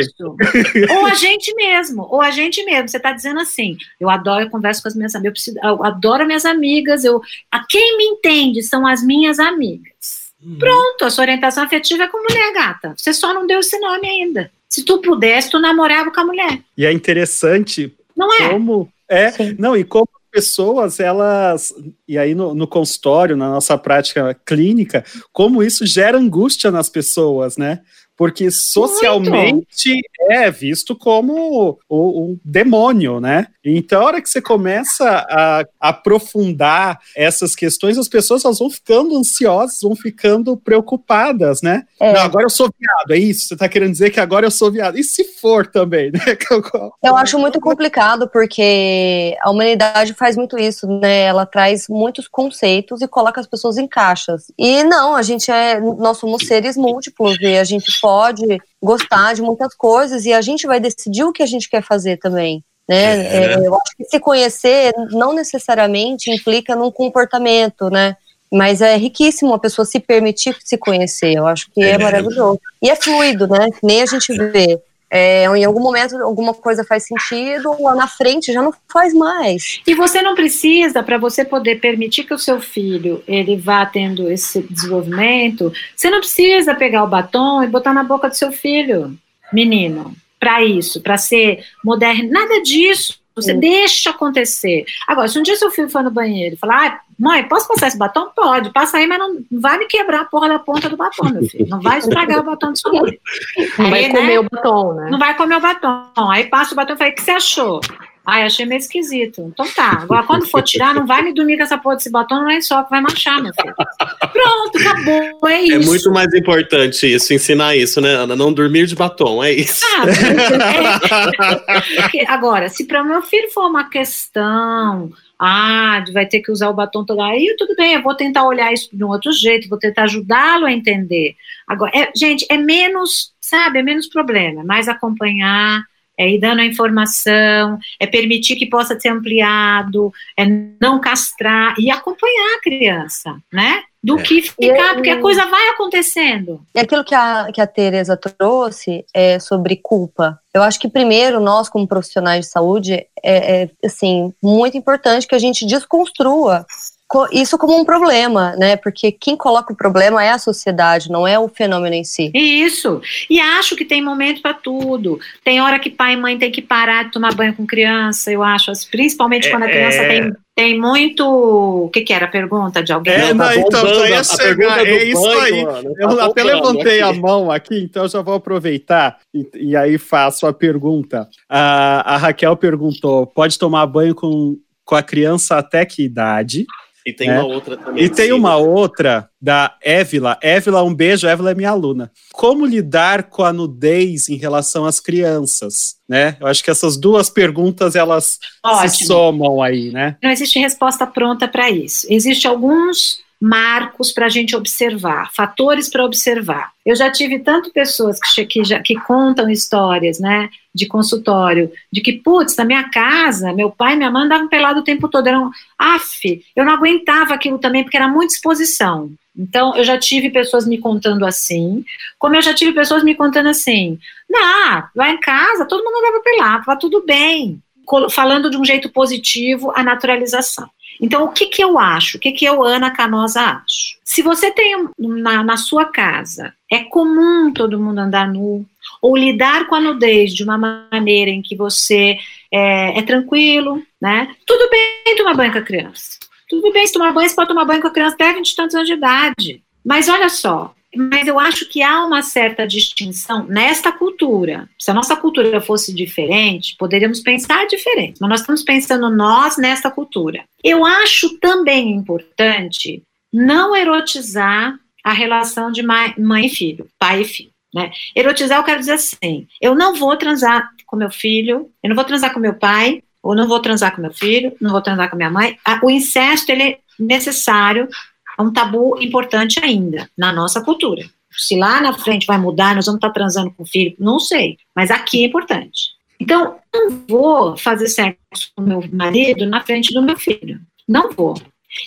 ou a gente mesmo, ou a gente mesmo. Você está dizendo assim: eu adoro, eu converso com as minhas amigas, eu, preciso, eu adoro minhas amigas, eu, a quem me entende são as minhas amigas. Pronto, a sua orientação afetiva é com mulher, gata. Você só não deu esse nome ainda. Se tu pudesse, tu namorava com a mulher. E é interessante Não é? como é, Sim. não, e como pessoas, elas, e aí no, no consultório, na nossa prática clínica, como isso gera angústia nas pessoas, né? Porque socialmente é visto como o, o demônio, né? Então, a hora que você começa a aprofundar essas questões, as pessoas elas vão ficando ansiosas, vão ficando preocupadas, né? É. Não, agora eu sou viado, é isso? Você tá querendo dizer que agora eu sou viado? E se for também, né? [LAUGHS] Eu acho muito complicado porque a humanidade faz muito isso, né? Ela traz muitos conceitos e coloca as pessoas em caixas. E não, a gente é, nós somos seres múltiplos e a gente pode gostar de muitas coisas e a gente vai decidir o que a gente quer fazer também. Né? É. É, eu acho que se conhecer não necessariamente implica num comportamento, né? Mas é riquíssimo a pessoa se permitir se conhecer. Eu acho que é, É. maravilhoso. E é fluido, né? Nem a gente vê. É, em algum momento alguma coisa faz sentido, lá na frente já não faz mais. E você não precisa, para você poder permitir que o seu filho ele vá tendo esse desenvolvimento, você não precisa pegar o batom e botar na boca do seu filho, menino, para isso, para ser moderno, nada disso. Você deixa acontecer. Agora, se um dia seu filho for no banheiro e falar, ah, mãe, posso passar esse batom? Pode, passa aí, mas não vai me quebrar a porra da ponta do batom, meu filho. Não vai estragar o batom do seu mãe. Não vai Aí, comer né? o batom, né? Não vai comer o batom. Aí passa o batom e fala, o que você achou? Ai, achei meio esquisito. Então tá. Agora, quando for tirar, não vai me dormir com essa porra desse batom, não é só que vai manchar, meu filho. Pronto, acabou. É isso. É muito mais importante isso, ensinar isso, né, Ana? Não dormir de batom, é isso. Sabe? É. Porque, Agora, se para o meu filho for uma questão, ah, vai ter que usar o batom toda aí tudo bem, eu vou tentar olhar isso de um outro jeito, vou tentar ajudá-lo a entender. Agora, é- gente, é menos, sabe, é menos problema, é mais acompanhar, é ir dando a informação, é permitir que possa ser ampliado, é não castrar e acompanhar a criança, né? Do É. que ficar, E- porque a coisa vai acontecendo. E aquilo que a, que a Tereza trouxe é sobre culpa. Eu acho que primeiro nós, como profissionais de saúde, é, é, assim muito importante que a gente desconstrua co- isso como um problema, né? Porque quem coloca o problema é a sociedade, não é o fenômeno em si. Isso. E acho que tem momento para tudo. Tem hora que pai e mãe tem que parar de tomar banho com criança, eu acho, principalmente quando a criança É. tem, tem muito. O que, que era a pergunta de alguém? É, Não, tá então, já ia a chegar, do é isso banho, aí. Tá Eu até bombando levantei a aqui. mão aqui, então já vou aproveitar e, e aí faço a pergunta. A, a Raquel perguntou: pode tomar banho com, com a criança até que idade? E tem É. uma outra também. E tem sim. uma outra da Évila. Évila, um beijo. Évila é minha aluna. Como lidar com a nudez em relação às crianças? Né? Eu acho que essas duas perguntas elas se Ótimo. somam aí, né? Não existe resposta pronta para isso. Existem alguns marcos para a gente observar, fatores para observar. Eu já tive tanto pessoas que, que, já, que contam histórias, né, de consultório, de que, putz, na minha casa, meu pai e minha mãe andavam pelado o tempo todo. Eram, af, eu não aguentava aquilo também, porque era muita exposição. Então, eu já tive pessoas me contando assim, como eu já tive pessoas me contando assim, não, lá em casa todo mundo andava pelado, tá tudo bem. Falando de um jeito positivo a naturalização. Então, o que, que eu acho? O que, que eu, Ana Canosa, acho? Se você tem na, na sua casa, é comum todo mundo andar nu, ou lidar com a nudez de uma maneira em que você é, é tranquilo, né? Tudo bem tomar banho com a criança. Tudo bem se tomar banho, você pode tomar banho com a criança até 20 e tantos anos de idade. Mas olha só, mas eu acho que há uma certa distinção nesta cultura. Se a nossa cultura fosse diferente, poderíamos pensar diferente, mas nós estamos pensando nós nesta cultura. Eu acho também importante não erotizar a relação de mãe e filho, pai e filho. Né? Erotizar, eu quero dizer assim: eu não vou transar com meu filho, eu não vou transar com meu pai, ou não vou transar com meu filho, não vou transar com minha mãe. Ah, O incesto ele é necessário, um tabu importante ainda na nossa cultura. Se lá na frente vai mudar, nós vamos estar transando com o filho, não sei. Mas aqui é importante. Então, não vou fazer sexo com meu marido na frente do meu filho. Não vou.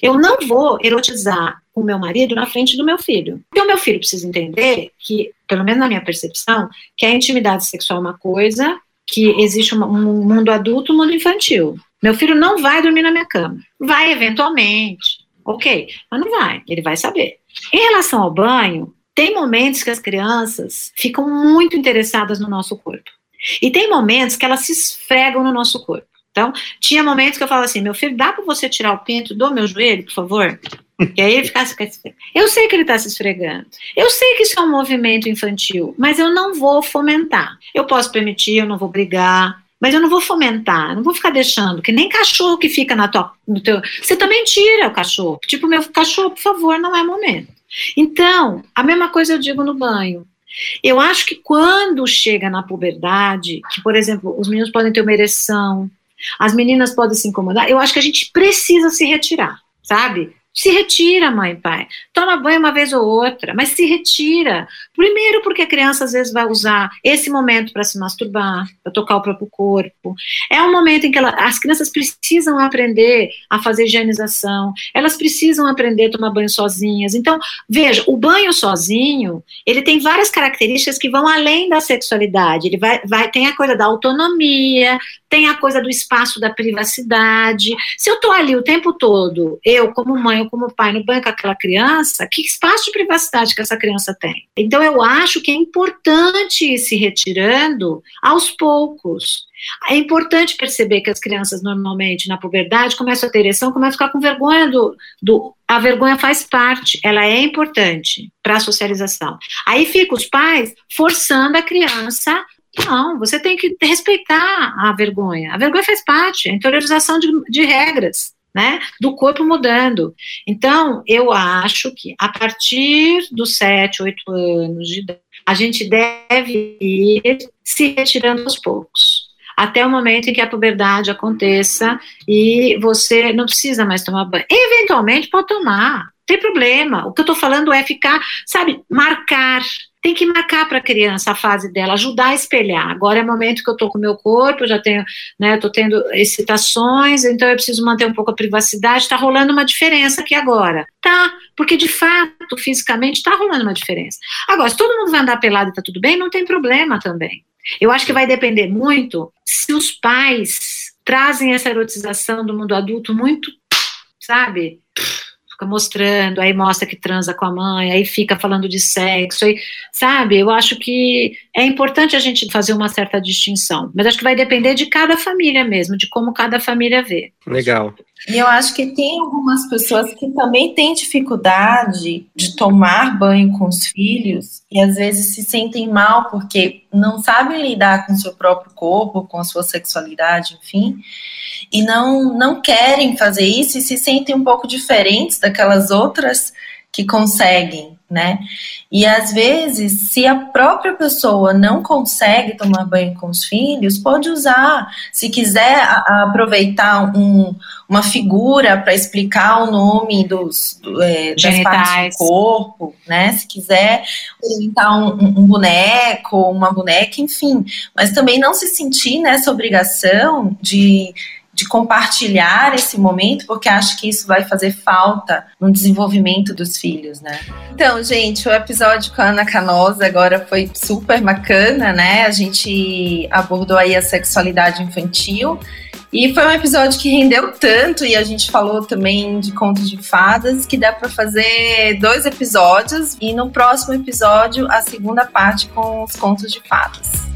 Eu não vou erotizar o meu marido na frente do meu filho. Porque o meu filho precisa entender que, pelo menos na minha percepção, que a intimidade sexual é uma coisa, que existe um mundo adulto e um mundo infantil. Meu filho não vai dormir na minha cama. Vai eventualmente, ok, mas não vai, ele vai saber. Em relação ao banho, tem momentos que as crianças ficam muito interessadas no nosso corpo. E tem momentos que elas se esfregam no nosso corpo. Então, tinha momentos que eu falava assim: meu filho, dá para você tirar o pinto do meu joelho, por favor? E aí ele ficasse. Eu sei que ele está se esfregando. Eu sei que isso é um movimento infantil, mas eu não vou fomentar. Eu posso permitir, eu não vou brigar, mas eu não vou fomentar, não vou ficar deixando, que nem cachorro que fica na tua, no teu. Você também tira o cachorro. Tipo, meu cachorro, por favor, não é momento. Então, a mesma coisa eu digo no banho. Eu acho que quando chega na puberdade, que, por exemplo, os meninos podem ter uma ereção, as meninas podem se incomodar, eu acho que a gente precisa se retirar, sabe? Se retira, mãe e pai. Toma banho uma vez ou outra, mas se retira. Primeiro, porque a criança às vezes vai usar esse momento para se masturbar, para tocar o próprio corpo. É um momento em que ela, as crianças precisam aprender a fazer higienização, elas precisam aprender a tomar banho sozinhas. Então, veja, o banho sozinho, ele tem várias características que vão além da sexualidade. Ele vai, vai tem a coisa da autonomia, tem a coisa do espaço da privacidade. Se eu estou ali o tempo todo, eu como mãe ou como pai, no banho com aquela criança, que espaço de privacidade que essa criança tem? Então eu acho que é importante ir se retirando aos poucos. É importante perceber que as crianças normalmente na puberdade começam a ter ereção, começam a ficar com vergonha do, do a vergonha faz parte, ela é importante para a socialização. Aí fica os pais forçando a criança não, você tem que respeitar a vergonha. A vergonha faz parte, a interiorização de, de regras, né? Do corpo mudando. Então, eu acho que a partir dos 7, 8 anos de idade, a gente deve ir se retirando aos poucos. Até o momento em que a puberdade aconteça e você não precisa mais tomar banho. Eventualmente pode tomar, tem problema. O que eu estou falando é ficar, sabe, marcar tem que marcar para a criança a fase dela, ajudar a espelhar. Agora é momento que eu estou com o meu corpo, já tenho, né, estou tendo excitações, então eu preciso manter um pouco a privacidade. Está rolando uma diferença aqui agora. Tá, porque de fato, fisicamente, está rolando uma diferença. Agora, se todo mundo vai andar pelado e está tudo bem, não tem problema também. Eu acho que vai depender muito se os pais trazem essa erotização do mundo adulto muito, sabe? Fica mostrando, aí mostra que transa com a mãe, aí fica falando de sexo, aí, sabe? Eu acho que é importante a gente fazer uma certa distinção, mas acho que vai depender de cada família mesmo, de como cada família vê. Legal. E eu acho que tem algumas pessoas que também têm dificuldade de tomar banho com os filhos e às vezes se sentem mal porque não sabem lidar com seu próprio corpo, com a sua sexualidade, enfim e não, não querem fazer isso e se sentem um pouco diferentes daquelas outras que conseguem, né? E às vezes, se a própria pessoa não consegue tomar banho com os filhos, pode usar, se quiser aproveitar um, uma figura para explicar o nome dos, do, é, das partes do corpo, né? Se quiser orientar um, um, boneco, uma boneca, enfim. Mas também não se sentir nessa obrigação de de compartilhar esse momento, porque acho que isso vai fazer falta no desenvolvimento dos filhos, né? Então, gente, o episódio com a Ana Canosa agora foi super bacana, né? A gente abordou aí a sexualidade infantil. E foi um episódio que rendeu tanto, e a gente falou também de contos de fadas, que dá para fazer dois episódios, e no próximo episódio, a segunda parte com os contos de fadas.